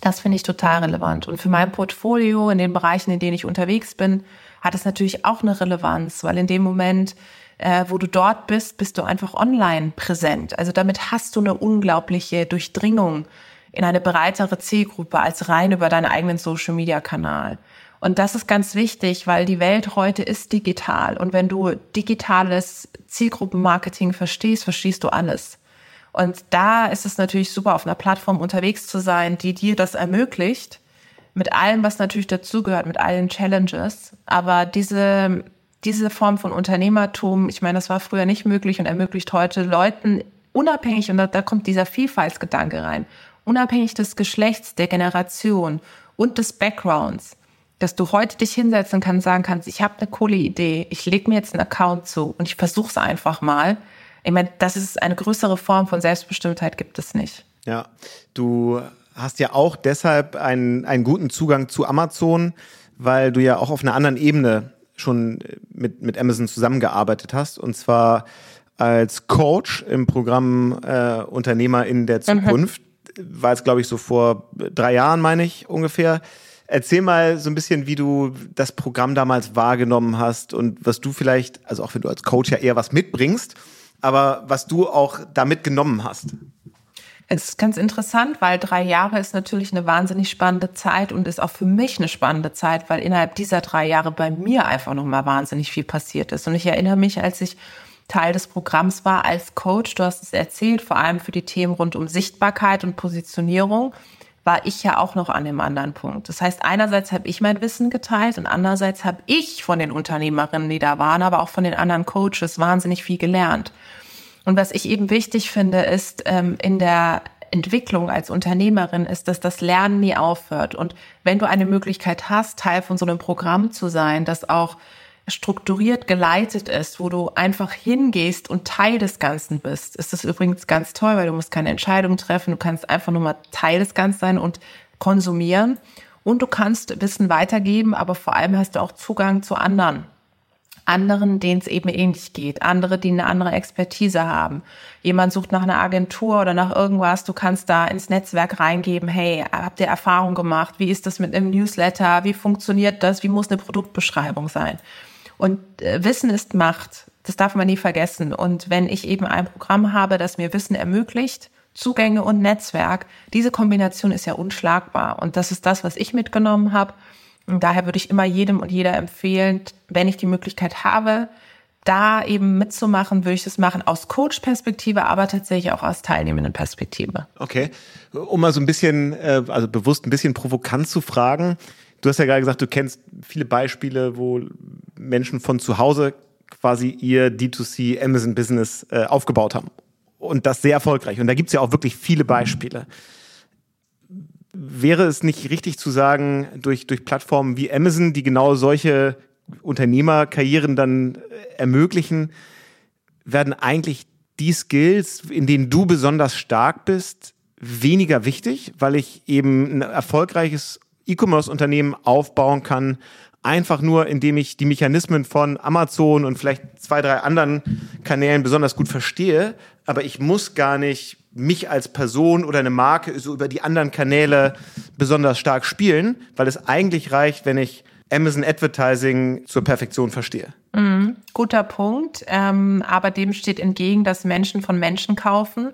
Das finde ich total relevant. Und für mein Portfolio in den Bereichen, in denen ich unterwegs bin, hat es natürlich auch eine Relevanz, weil in dem Moment, äh, wo du dort bist, bist du einfach online präsent. Also damit hast du eine unglaubliche Durchdringung in eine breitere Zielgruppe als rein über deinen eigenen Social-Media-Kanal. Und das ist ganz wichtig, weil die Welt heute ist digital. Und wenn du digitales Zielgruppenmarketing verstehst, verstehst du alles. Und da ist es natürlich super, auf einer Plattform unterwegs zu sein, die dir das ermöglicht, mit allem, was natürlich dazugehört, mit allen Challenges. Aber diese, diese Form von Unternehmertum, ich meine, das war früher nicht möglich und ermöglicht heute Leuten unabhängig, und da, da kommt dieser Vielfaltsgedanke rein, unabhängig des Geschlechts, der Generation und des Backgrounds, dass du heute dich hinsetzen kannst, sagen kannst, ich habe eine coole Idee, ich lege mir jetzt einen Account zu und ich versuche es einfach mal. Ich meine, das ist eine größere Form von Selbstbestimmtheit gibt es nicht. Ja, du hast ja auch deshalb einen, einen guten Zugang zu Amazon, weil du ja auch auf einer anderen Ebene schon mit, mit Amazon zusammengearbeitet hast. Und zwar als Coach im Programm äh, Unternehmer in der. Zukunft. War es, glaube ich, so vor drei Jahren, meine ich, ungefähr. Erzähl mal so ein bisschen, wie du das Programm damals wahrgenommen hast und was du vielleicht, also auch wenn du als Coach ja eher was mitbringst, aber was du auch da mitgenommen hast. Es ist ganz interessant, weil drei Jahre ist natürlich eine wahnsinnig spannende Zeit und ist auch für mich eine spannende Zeit, weil innerhalb dieser drei Jahre bei mir einfach nochmal wahnsinnig viel passiert ist. Und ich erinnere mich, als ich Teil des Programms war als Coach, du hast es erzählt, vor allem für die Themen rund um Sichtbarkeit und Positionierung, war ich ja auch noch an dem anderen Punkt. Das heißt, einerseits habe ich mein Wissen geteilt und andererseits habe ich von den Unternehmerinnen, die da waren, aber auch von den anderen Coaches wahnsinnig viel gelernt. Und was ich eben wichtig finde, ist ähm, in der Entwicklung als Unternehmerin ist, dass das Lernen nie aufhört. Und wenn du eine Möglichkeit hast, Teil von so einem Programm zu sein, das auch strukturiert geleitet ist, wo du einfach hingehst und Teil des Ganzen bist, ist das übrigens ganz toll, weil du musst keine Entscheidung treffen, du kannst einfach nur mal Teil des Ganzen sein und konsumieren und du kannst Wissen weitergeben, aber vor allem hast du auch Zugang zu anderen anderen, denen es eben ähnlich geht, andere, die eine andere Expertise haben. Jemand sucht nach einer Agentur oder nach irgendwas, du kannst da ins Netzwerk reingeben, hey, habt ihr Erfahrung gemacht? Wie ist das mit einem Newsletter? Wie funktioniert das? Wie muss eine Produktbeschreibung sein? Und äh, Wissen ist Macht. Das darf man nie vergessen. Und wenn ich eben ein Programm habe, das mir Wissen ermöglicht, Zugänge und Netzwerk, diese Kombination ist ja unschlagbar. Und das ist das, was ich mitgenommen habe. Und daher würde ich immer jedem und jeder empfehlen, wenn ich die Möglichkeit habe, da eben mitzumachen, würde ich das machen aus Coach-Perspektive, aber tatsächlich auch aus teilnehmenden Perspektive. Okay. Um mal so ein bisschen, äh, also bewusst ein bisschen provokant zu fragen. Du hast ja gerade gesagt, du kennst viele Beispiele, wo Menschen von zu Hause quasi ihr D2C Amazon Business äh, aufgebaut haben. Und das sehr erfolgreich. Und da gibt es ja auch wirklich viele Beispiele. Wäre es nicht richtig zu sagen, durch, durch Plattformen wie Amazon, die genau solche Unternehmerkarrieren dann äh, ermöglichen, werden eigentlich die Skills, in denen du besonders stark bist, weniger wichtig, weil ich eben ein erfolgreiches E-Commerce-Unternehmen aufbauen kann, einfach nur, indem ich die Mechanismen von Amazon und vielleicht zwei, drei anderen Kanälen besonders gut verstehe, aber ich muss gar nicht mich als Person oder eine Marke so über die anderen Kanäle besonders stark spielen, weil es eigentlich reicht, wenn ich Amazon Advertising zur Perfektion verstehe. Mhm, guter Punkt. Ähm, aber dem steht entgegen, dass Menschen von Menschen kaufen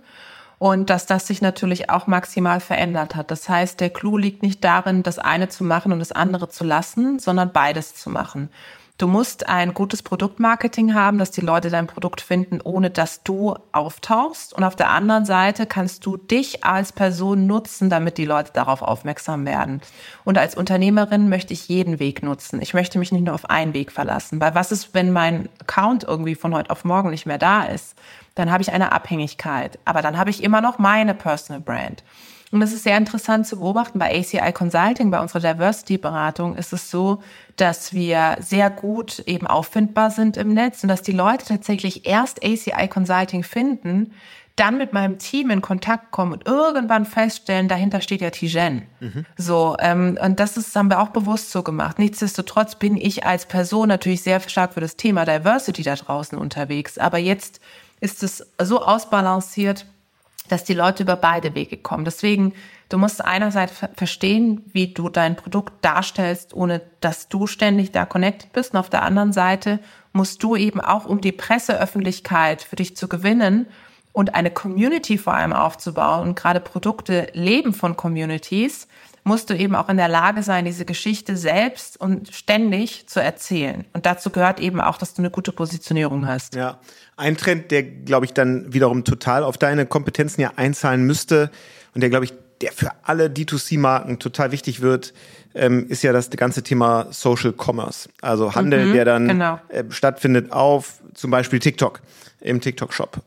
und dass das sich natürlich auch maximal verändert hat. Das heißt, der Clou liegt nicht darin, das eine zu machen und das andere zu lassen, sondern beides zu machen. Du musst ein gutes Produktmarketing haben, dass die Leute dein Produkt finden, ohne dass du auftauchst. Und auf der anderen Seite kannst du dich als Person nutzen, damit die Leute darauf aufmerksam werden. Und als Unternehmerin möchte ich jeden Weg nutzen. Ich möchte mich nicht nur auf einen Weg verlassen. Weil was ist, wenn mein Account irgendwie von heute auf morgen nicht mehr da ist? Dann habe ich eine Abhängigkeit. Aber dann habe ich immer noch meine Personal Brand. Und das ist sehr interessant zu beobachten. Bei ACI Consulting, bei unserer Diversity-Beratung, ist es so, dass wir sehr gut eben auffindbar sind im Netz und dass die Leute tatsächlich erst ACI Consulting finden, dann mit meinem Team in Kontakt kommen und irgendwann feststellen, dahinter steht ja Tijen. Mhm. So, ähm, und das ist, haben wir auch bewusst so gemacht. Nichtsdestotrotz bin ich als Person natürlich sehr stark für das Thema Diversity da draußen unterwegs. Aber jetzt ist es so ausbalanciert, dass die Leute über beide Wege kommen. Deswegen, du musst einerseits verstehen, wie du dein Produkt darstellst, ohne dass du ständig da connected bist. Und auf der anderen Seite musst du eben auch, um die Presseöffentlichkeit für dich zu gewinnen und eine Community vor allem aufzubauen, und gerade Produkte leben von Communities, musst du eben auch in der Lage sein, diese Geschichte selbst und ständig zu erzählen. Und dazu gehört eben auch, dass du eine gute Positionierung hast. Ja, ein Trend, der, glaube ich, dann wiederum total auf deine Kompetenzen ja einzahlen müsste und der, glaube ich, der für alle D2C-Marken total wichtig wird, ähm, ist ja das ganze Thema Social Commerce. Also Handel, mhm, der dann genau. äh, stattfindet auf zum Beispiel TikTok, im TikTok-Shop.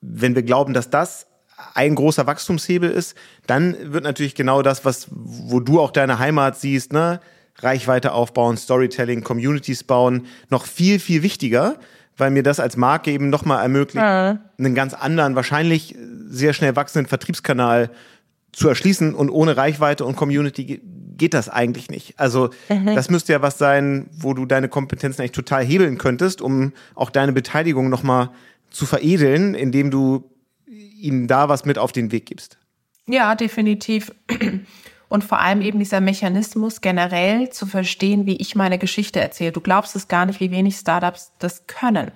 Wenn wir glauben, dass das ein großer Wachstumshebel ist, dann wird natürlich genau das, was, wo du auch deine Heimat siehst, ne? Reichweite aufbauen, Storytelling, Communities bauen, noch viel, viel wichtiger, weil mir das als Marke eben nochmal ermöglicht, ja. einen ganz anderen, wahrscheinlich sehr schnell wachsenden Vertriebskanal zu erschließen und ohne Reichweite und Community geht das eigentlich nicht. Also mhm. das müsste ja was sein, wo du deine Kompetenzen eigentlich total hebeln könntest, um auch deine Beteiligung nochmal zu veredeln, indem du ihnen da was mit auf den Weg gibst. Ja, definitiv. Und vor allem eben dieser Mechanismus generell zu verstehen, wie ich meine Geschichte erzähle. Du glaubst es gar nicht, wie wenig Startups das können.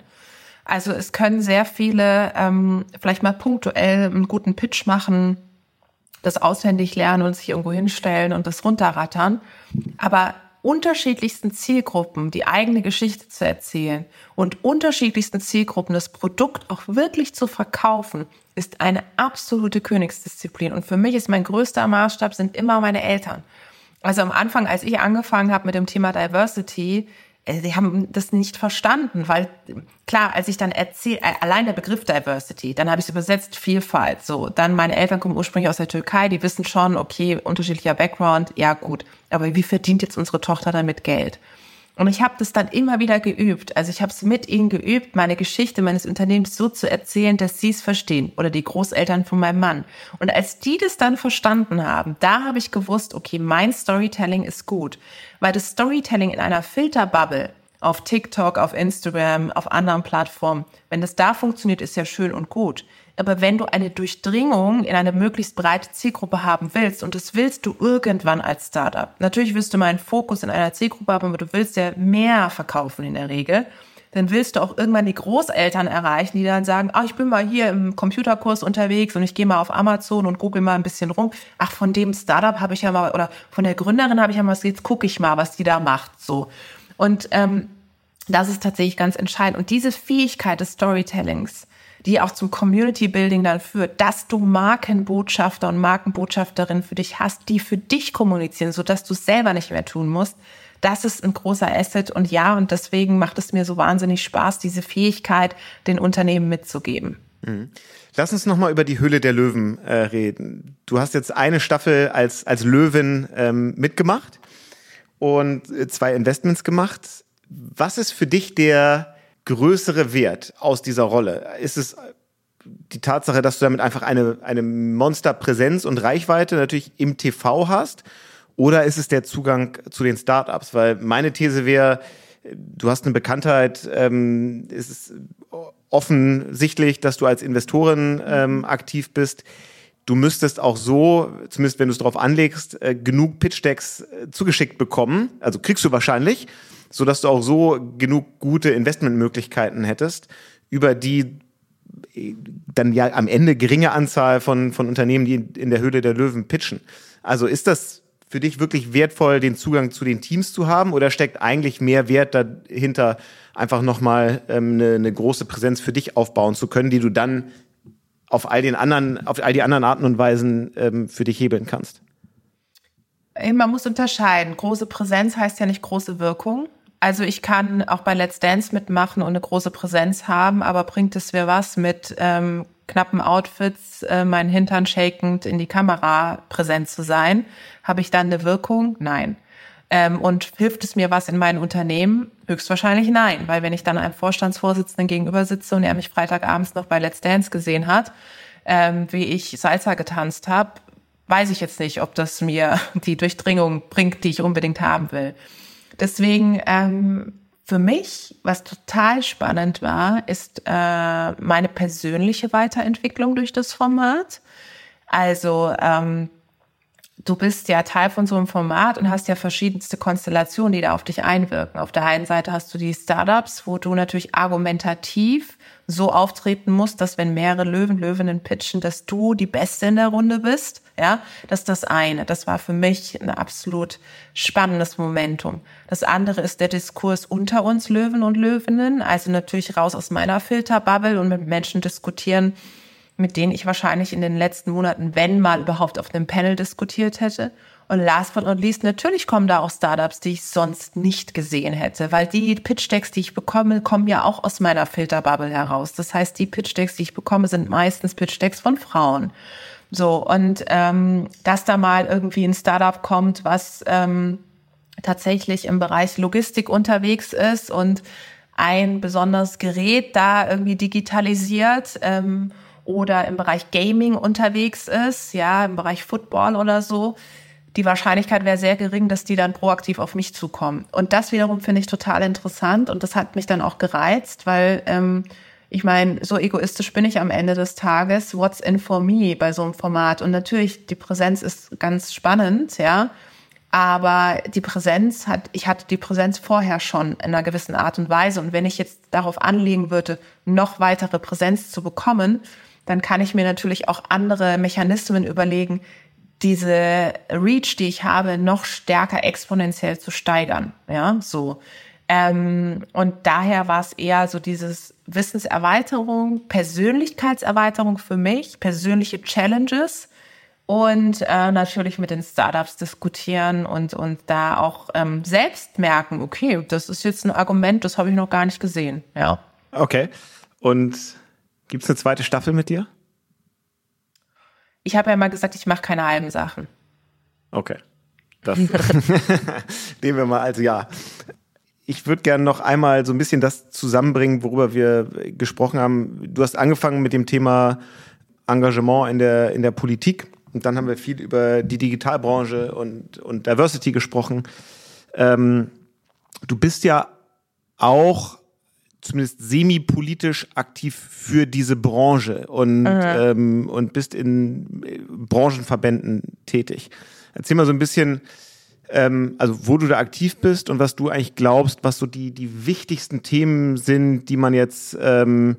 Also es können sehr viele ähm, vielleicht mal punktuell einen guten Pitch machen, das auswendig lernen und sich irgendwo hinstellen und das runterrattern. Aber unterschiedlichsten Zielgruppen die eigene Geschichte zu erzählen und unterschiedlichsten Zielgruppen das Produkt auch wirklich zu verkaufen, ist eine absolute Königsdisziplin. Und für mich ist mein größter Maßstab sind immer meine Eltern. Also am Anfang, als ich angefangen habe mit dem Thema Diversity, sie haben das nicht verstanden, weil klar, als ich dann erzähle, äh, allein der Begriff Diversity, dann habe ich es übersetzt Vielfalt. So, dann meine Eltern kommen ursprünglich aus der Türkei, die wissen schon, okay, unterschiedlicher Background, ja gut, aber wie verdient jetzt unsere Tochter damit Geld? Und ich habe das dann immer wieder geübt. Also ich habe es mit ihnen geübt, meine Geschichte meines Unternehmens so zu erzählen, dass sie es verstehen oder die Großeltern von meinem Mann. Und als die das dann verstanden haben, da habe ich gewusst, okay, mein Storytelling ist gut, weil das Storytelling in einer Filterbubble auf TikTok, auf Instagram, auf anderen Plattformen. Wenn das da funktioniert, ist ja schön und gut. Aber wenn du eine Durchdringung in eine möglichst breite Zielgruppe haben willst, und das willst du irgendwann als Startup, natürlich wirst du mal einen Fokus in einer Zielgruppe haben, aber du willst ja mehr verkaufen in der Regel, dann willst du auch irgendwann die Großeltern erreichen, die dann sagen, ach, ich bin mal hier im Computerkurs unterwegs und ich gehe mal auf Amazon und google mal ein bisschen rum. Ach, von dem Startup habe ich ja mal, oder von der Gründerin habe ich ja mal, jetzt gucke ich mal, was die da macht, so. Und ähm, das ist tatsächlich ganz entscheidend. Und diese Fähigkeit des Storytellings, die auch zum Community Building dann führt, dass du Markenbotschafter und Markenbotschafterinnen für dich hast, die für dich kommunizieren, sodass du es selber nicht mehr tun musst. Das ist ein großer Asset und ja, und deswegen macht es mir so wahnsinnig Spaß, diese Fähigkeit den Unternehmen mitzugeben. Mhm. Lass uns noch mal über die Höhle der Löwen äh, reden. Du hast jetzt eine Staffel als als Löwin ähm, mitgemacht und äh, zwei Investments gemacht. Was ist für dich der größere Wert aus dieser Rolle? Ist es die Tatsache, dass du damit einfach eine, eine Monsterpräsenz und Reichweite natürlich im TV hast? Oder ist es der Zugang zu den Startups? Weil meine These wäre, du hast eine Bekanntheit, ähm, es ist offensichtlich, dass du als Investorin ähm, aktiv bist. Du müsstest auch so, zumindest wenn du es darauf anlegst, äh, genug Pitch-Decks äh, zugeschickt bekommen. Also kriegst du wahrscheinlich so dass du auch so genug gute Investmentmöglichkeiten hättest, über die dann ja am Ende geringe Anzahl von, von Unternehmen, die in der Höhle der Löwen pitchen. Also ist das für dich wirklich wertvoll, den Zugang zu den Teams zu haben oder steckt eigentlich mehr Wert dahinter, einfach nochmal ähm, eine, eine große Präsenz für dich aufbauen zu können, die du dann auf all den anderen, auf all die anderen Arten und Weisen ähm, für dich hebeln kannst? Man muss unterscheiden. Große Präsenz heißt ja nicht große Wirkung. Also ich kann auch bei Let's Dance mitmachen und eine große Präsenz haben, aber bringt es mir was mit ähm, knappen Outfits, äh, meinen Hintern shakend in die Kamera präsent zu sein? Habe ich dann eine Wirkung? Nein. Ähm, und hilft es mir was in meinem Unternehmen? Höchstwahrscheinlich nein, weil wenn ich dann einem Vorstandsvorsitzenden gegenüber sitze und er mich Freitagabends noch bei Let's Dance gesehen hat, ähm, wie ich Salsa getanzt habe, weiß ich jetzt nicht, ob das mir die Durchdringung bringt, die ich unbedingt haben will. Deswegen ähm, für mich, was total spannend war, ist äh, meine persönliche Weiterentwicklung durch das Format. Also ähm, du bist ja Teil von so einem Format und hast ja verschiedenste Konstellationen, die da auf dich einwirken. Auf der einen Seite hast du die Startups, wo du natürlich argumentativ so auftreten musst, dass wenn mehrere Löwen, Löwinnen pitchen, dass du die Beste in der Runde bist. Ja, das ist das eine. Das war für mich ein absolut spannendes Momentum. Das andere ist der Diskurs unter uns Löwen und Löwinnen. Also natürlich raus aus meiner Filterbubble und mit Menschen diskutieren, mit denen ich wahrscheinlich in den letzten Monaten, wenn mal überhaupt auf einem Panel diskutiert hätte. Und last but not least, natürlich kommen da auch Startups, die ich sonst nicht gesehen hätte, weil die Pitch-Decks, die ich bekomme, kommen ja auch aus meiner Filterbubble heraus. Das heißt, die Pitch-Decks, die ich bekomme, sind meistens Pitch-Decks von Frauen. So, und ähm, dass da mal irgendwie ein Startup kommt, was ähm, tatsächlich im Bereich Logistik unterwegs ist und ein besonderes Gerät da irgendwie digitalisiert ähm, oder im Bereich Gaming unterwegs ist, ja, im Bereich Football oder so, die Wahrscheinlichkeit wäre sehr gering, dass die dann proaktiv auf mich zukommen. Und das wiederum finde ich total interessant und das hat mich dann auch gereizt, weil ähm, ich meine, so egoistisch bin ich am Ende des Tages. What's in for me bei so einem Format? Und natürlich, die Präsenz ist ganz spannend, ja. Aber die Präsenz hat, ich hatte die Präsenz vorher schon in einer gewissen Art und Weise. Und wenn ich jetzt darauf anlegen würde, noch weitere Präsenz zu bekommen, dann kann ich mir natürlich auch andere Mechanismen überlegen, diese Reach, die ich habe, noch stärker exponentiell zu steigern. Ja, so. Ähm, und daher war es eher so dieses Wissenserweiterung, Persönlichkeitserweiterung für mich, persönliche Challenges und äh, natürlich mit den Startups diskutieren und, und da auch ähm, selbst merken, okay, das ist jetzt ein Argument, das habe ich noch gar nicht gesehen. Ja. Okay. Und gibt es eine zweite Staffel mit dir? Ich habe ja immer gesagt, ich mache keine halben Sachen. Okay. Das nehmen wir mal als ja. Ich würde gerne noch einmal so ein bisschen das zusammenbringen, worüber wir gesprochen haben. Du hast angefangen mit dem Thema Engagement in der, in der Politik. Und dann haben wir viel über die Digitalbranche und, und Diversity gesprochen. Ähm, du bist ja auch zumindest semi-politisch aktiv für diese Branche und, mhm. ähm, und bist in Branchenverbänden tätig. Erzähl mal so ein bisschen, ähm, also wo du da aktiv bist und was du eigentlich glaubst, was so die, die wichtigsten Themen sind, die man jetzt ähm,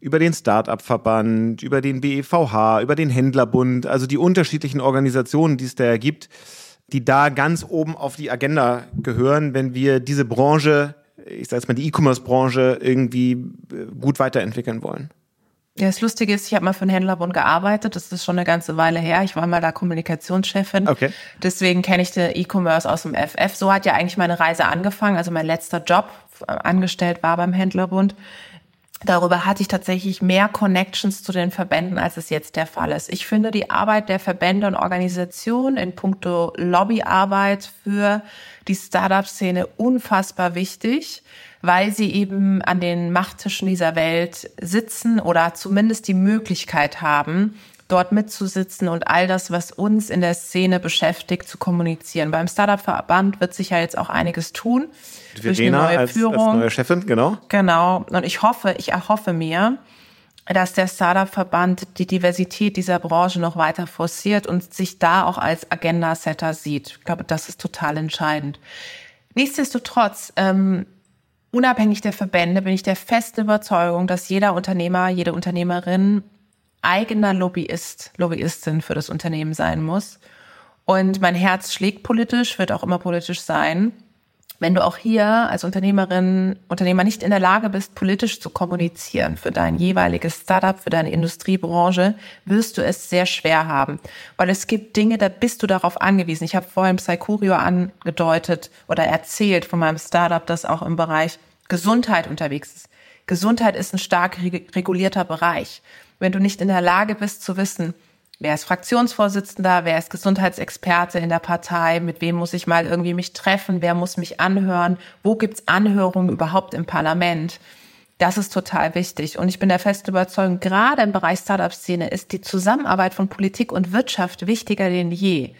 über den Start-up-Verband, über den BEVH, über den Händlerbund, also die unterschiedlichen Organisationen, die es da gibt, die da ganz oben auf die Agenda gehören, wenn wir diese Branche, ich sage jetzt mal die E-Commerce-Branche, irgendwie äh, gut weiterentwickeln wollen. Ja, das Lustige ist, ich habe mal für den Händlerbund gearbeitet. Das ist schon eine ganze Weile her. Ich war mal da Kommunikationschefin. Okay. Deswegen kenne ich den E-Commerce aus dem FF. So hat ja eigentlich meine Reise angefangen. Also mein letzter Job äh, angestellt war beim Händlerbund. Darüber hatte ich tatsächlich mehr Connections zu den Verbänden, als es jetzt der Fall ist. Ich finde die Arbeit der Verbände und Organisationen in puncto Lobbyarbeit für die Startup-Szene unfassbar wichtig weil sie eben an den Machttischen dieser Welt sitzen oder zumindest die Möglichkeit haben, dort mitzusitzen und all das, was uns in der Szene beschäftigt, zu kommunizieren. Beim Startup-Verband wird sich ja jetzt auch einiges tun. Verena neue als, Führung. als neue Chefin, genau. Genau. Und ich hoffe, ich erhoffe mir, dass der Startup-Verband die Diversität dieser Branche noch weiter forciert und sich da auch als Agenda-Setter sieht. Ich glaube, das ist total entscheidend. Nichtsdestotrotz ähm, unabhängig der Verbände bin ich der festen Überzeugung, dass jeder Unternehmer, jede Unternehmerin eigener Lobbyist, Lobbyistin für das Unternehmen sein muss. Und mein Herz schlägt politisch, wird auch immer politisch sein. Wenn du auch hier als Unternehmerin, Unternehmer nicht in der Lage bist, politisch zu kommunizieren für dein jeweiliges Startup, für deine Industriebranche, wirst du es sehr schwer haben. Weil es gibt Dinge, da bist du darauf angewiesen. Ich habe vorhin Psychurio angedeutet oder erzählt von meinem Startup, das auch im Bereich Gesundheit unterwegs ist. Gesundheit ist ein stark regulierter Bereich. Wenn du nicht in der Lage bist zu wissen, wer ist Fraktionsvorsitzender, wer ist Gesundheitsexperte in der Partei, mit wem muss ich mal irgendwie mich treffen, wer muss mich anhören, wo gibt's Anhörungen überhaupt im Parlament. Das ist total wichtig. Und ich bin der festen Überzeugung, gerade im Bereich Startup-Szene ist die Zusammenarbeit von Politik und Wirtschaft wichtiger denn je.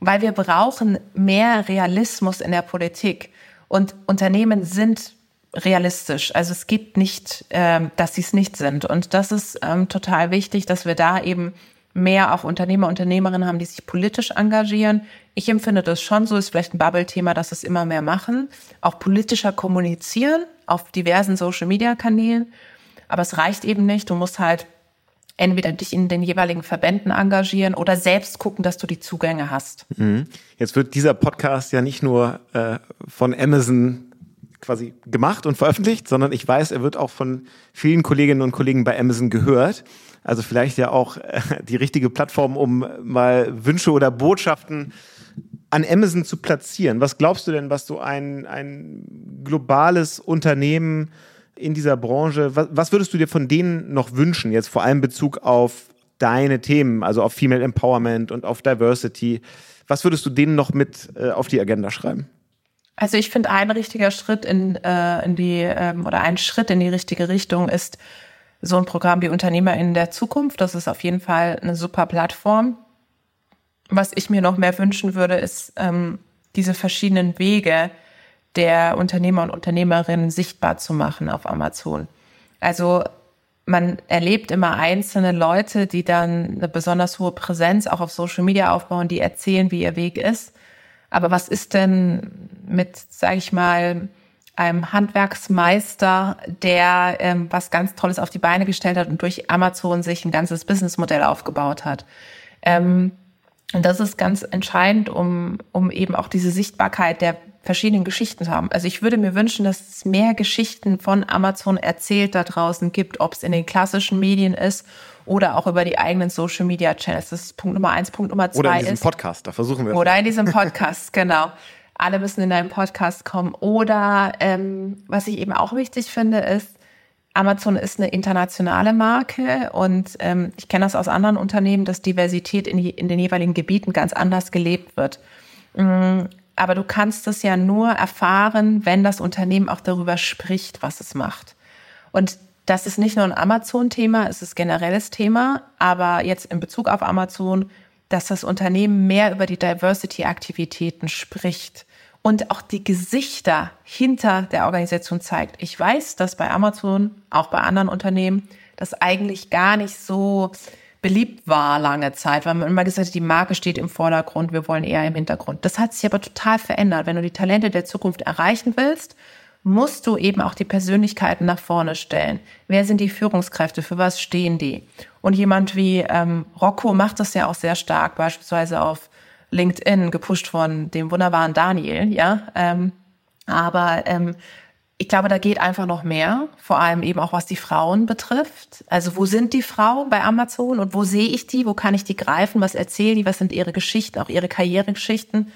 Weil wir brauchen mehr Realismus in der Politik. Und Unternehmen sind realistisch. Also es gibt nicht, ähm, dass sie es nicht sind. Und das ist ähm, total wichtig, dass wir da eben mehr auch Unternehmer, Unternehmerinnen haben, die sich politisch engagieren. Ich empfinde das schon so, ist vielleicht ein Bubble-Thema, dass es immer mehr machen. Auch politischer kommunizieren auf diversen Social-Media-Kanälen. Aber es reicht eben nicht. Du musst halt entweder dich in den jeweiligen Verbänden engagieren oder selbst gucken, dass du die Zugänge hast. Mhm. Jetzt wird dieser Podcast ja nicht nur äh, von Amazon quasi gemacht und veröffentlicht, sondern ich weiß, er wird auch von vielen Kolleginnen und Kollegen bei Amazon gehört. Also vielleicht ja auch äh, die richtige Plattform, um mal Wünsche oder Botschaften an Amazon zu platzieren. Was glaubst du denn, was so ein, ein globales Unternehmen in dieser Branche, was, was würdest du dir von denen noch wünschen, jetzt vor allem in Bezug auf deine Themen, also auf Female Empowerment und auf Diversity? Was würdest du denen noch mit äh, auf die Agenda schreiben? Also ich finde, ein richtiger Schritt in, äh, in die ähm, oder ein Schritt in die richtige Richtung ist so ein Programm wie Unternehmer in der Zukunft. Das ist auf jeden Fall eine super Plattform. Was ich mir noch mehr wünschen würde, ist ähm, diese verschiedenen Wege der Unternehmer und Unternehmerinnen sichtbar zu machen auf Amazon. Also man erlebt immer einzelne Leute, die dann eine besonders hohe Präsenz auch auf Social Media aufbauen, die erzählen, wie ihr Weg ist. Aber was ist denn mit, sage ich mal, einem Handwerksmeister, der ähm, was ganz Tolles auf die Beine gestellt hat und durch Amazon sich ein ganzes Businessmodell aufgebaut hat? Ähm, und das ist ganz entscheidend, um, um eben auch diese Sichtbarkeit der verschiedenen Geschichten zu haben. Also ich würde mir wünschen, dass es mehr Geschichten von Amazon erzählt da draußen gibt, ob es in den klassischen Medien ist oder auch über die eigenen Social Media Channels. Das ist Punkt Nummer eins. Punkt Nummer zwei ist. Oder in diesem ist, Podcast, da versuchen wir. Oder in diesem Podcast, genau. Alle müssen in einen Podcast kommen. Oder ähm, was ich eben auch wichtig finde, ist, Amazon ist eine internationale Marke und ähm, ich kenne das aus anderen Unternehmen, dass Diversität in, in den jeweiligen Gebieten ganz anders gelebt wird. Mm, aber du kannst es ja nur erfahren, wenn das Unternehmen auch darüber spricht, was es macht. Und das ist nicht nur ein Amazon-Thema, es ist generelles Thema, aber jetzt in Bezug auf Amazon, dass das Unternehmen mehr über die Diversity-Aktivitäten spricht und auch die Gesichter hinter der Organisation zeigt. Ich weiß, dass bei Amazon, auch bei anderen Unternehmen, das eigentlich gar nicht so beliebt war lange Zeit, weil man immer gesagt hat, die Marke steht im Vordergrund, wir wollen eher im Hintergrund. Das hat sich aber total verändert. Wenn du die Talente der Zukunft erreichen willst, musst du eben auch die Persönlichkeiten nach vorne stellen. Wer sind die Führungskräfte? Für was stehen die? Und jemand wie ähm, Rocco macht das ja auch sehr stark, beispielsweise auf LinkedIn, gepusht von dem wunderbaren Daniel, ja. Ähm, aber ähm, ich glaube, da geht einfach noch mehr, vor allem eben auch was die Frauen betrifft. Also wo sind die Frauen bei Amazon und wo sehe ich die? Wo kann ich die greifen? Was erzählen die? Was sind ihre Geschichten, auch ihre Karrieregeschichten?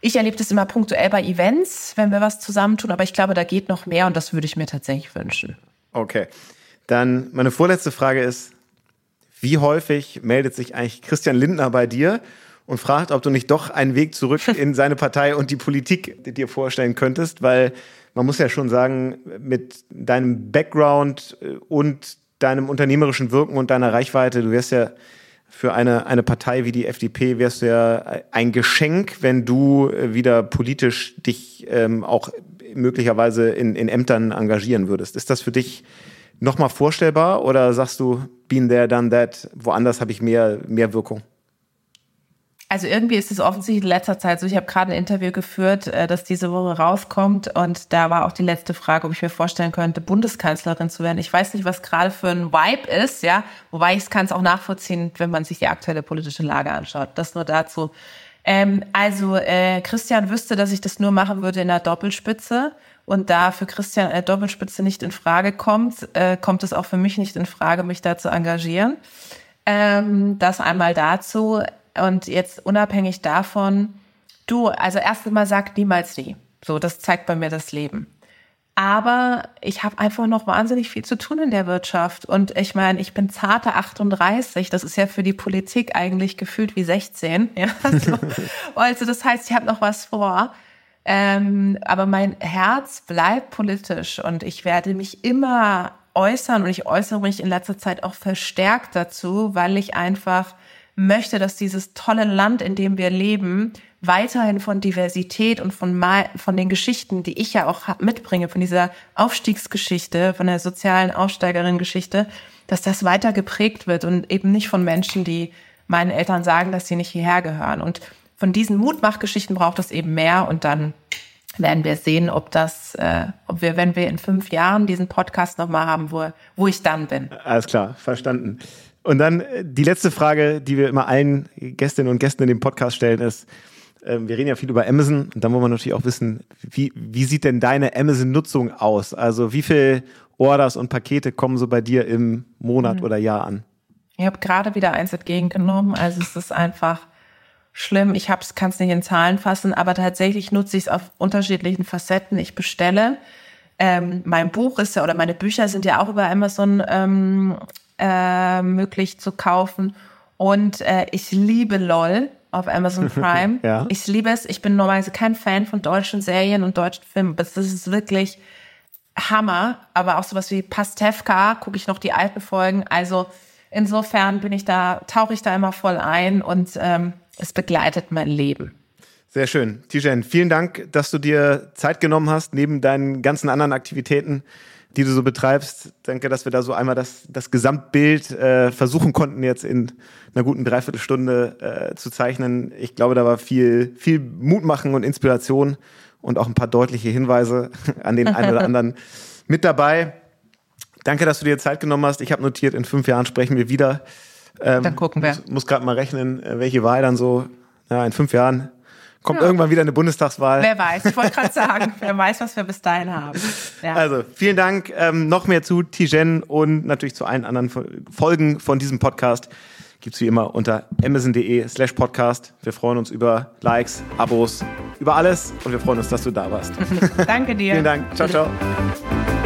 Ich erlebe das immer punktuell bei Events, wenn wir was zusammentun, aber ich glaube, da geht noch mehr und das würde ich mir tatsächlich wünschen. Okay. Dann meine vorletzte Frage ist, wie häufig meldet sich eigentlich Christian Lindner bei dir und fragt, ob du nicht doch einen Weg zurück in seine Partei und die Politik dir vorstellen könntest, weil man muss ja schon sagen, mit deinem Background äh, und deinem unternehmerischen Wirken und deiner Reichweite, du wirst ja für eine, eine Partei wie die FDP wärst du ja ein Geschenk, wenn du äh, wieder politisch dich ähm, auch möglicherweise in, in Ämtern engagieren würdest. Ist das für dich nochmal vorstellbar oder sagst du, been there, done that, woanders habe ich mehr, mehr Wirkung? Also irgendwie ist es offensichtlich in letzter Zeit so. Ich habe gerade ein Interview geführt, äh, das diese Woche rauskommt und da war auch die letzte Frage, ob ich mir vorstellen könnte, Bundeskanzlerin zu werden. Ich weiß nicht, was gerade für ein Vibe ist, ja. Wobei ich kann es auch nachvollziehen, wenn man sich die aktuelle politische Lage anschaut. Das nur dazu. Ähm, also äh, Christian wüsste, dass ich das nur machen würde in der Doppelspitze. Und da für Christian eine Doppelspitze nicht in Frage kommt, äh, kommt es auch für mich nicht in Frage, mich da zu engagieren. Ähm, das einmal dazu. Und jetzt unabhängig davon, du, also erst einmal sag niemals nie. So, das zeigt bei mir das Leben. Aber ich habe einfach noch wahnsinnig viel zu tun in der Wirtschaft. Und ich meine, ich bin zarte 38. Das ist ja für die Politik eigentlich gefühlt wie 16. Ja, so. also das heißt, ich habe noch was vor. Ähm, aber mein Herz bleibt politisch und ich werde mich immer äußern und ich äußere mich in letzter Zeit auch verstärkt dazu, weil ich einfach möchte, dass dieses tolle Land, in dem wir leben, weiterhin von Diversität und von, von den Geschichten, die ich ja auch mitbringe, von dieser Aufstiegsgeschichte, von der sozialen Aufsteigerin-Geschichte, dass das weiter geprägt wird und eben nicht von Menschen, die meinen Eltern sagen, dass sie nicht hierher gehören. Und von diesen Mutmachgeschichten braucht es eben mehr und dann werden wir sehen, ob das, äh, ob wir, wenn wir in fünf Jahren diesen Podcast nochmal haben, wo, wo ich dann bin. Alles klar, verstanden. Und dann äh, die letzte Frage, die wir immer allen Gästinnen und Gästen in dem Podcast stellen, ist, äh, wir reden ja viel über Amazon und dann wollen wir natürlich auch wissen, wie, wie sieht denn deine Amazon-Nutzung aus? Also wie viel Orders und Pakete kommen so bei dir im Monat mhm. oder Jahr an? Ich habe gerade wieder eins entgegengenommen, also es ist einfach schlimm. Ich kann es nicht in Zahlen fassen, aber tatsächlich nutze ich es auf unterschiedlichen Facetten. Ich bestelle. Ähm, mein Buch ist ja, oder meine Bücher sind ja auch über Amazon ähm, äh, möglich zu kaufen. Und äh, ich liebe LOL auf Amazon Prime. ja. Ich liebe es. Ich bin normalerweise kein Fan von deutschen Serien und deutschen Filmen. Das ist wirklich Hammer. Aber auch sowas wie Pastewka, gucke ich noch die alten Folgen. Also insofern bin ich da, tauche ich da immer voll ein und ähm, es begleitet mein Leben. Sehr schön. Tijen, vielen Dank, dass du dir Zeit genommen hast, neben deinen ganzen anderen Aktivitäten die du so betreibst. Danke, dass wir da so einmal das, das Gesamtbild äh, versuchen konnten, jetzt in einer guten Dreiviertelstunde äh, zu zeichnen. Ich glaube, da war viel, viel Mut machen und Inspiration und auch ein paar deutliche Hinweise an den einen oder anderen mit dabei. Danke, dass du dir Zeit genommen hast. Ich habe notiert, in fünf Jahren sprechen wir wieder. Ähm, dann gucken wir. Muss, muss gerade mal rechnen, äh, welche Wahl dann so ja, in fünf Jahren Kommt ja. irgendwann wieder eine Bundestagswahl. Wer weiß, ich wollte gerade sagen, wer weiß, was wir bis dahin haben. Ja. Also, vielen Dank. Ähm, noch mehr zu Tijen und natürlich zu allen anderen Folgen von diesem Podcast gibt's wie immer unter amazon.de slash podcast. Wir freuen uns über Likes, Abos, über alles und wir freuen uns, dass du da warst. Danke dir. vielen Dank. Ciao, ciao.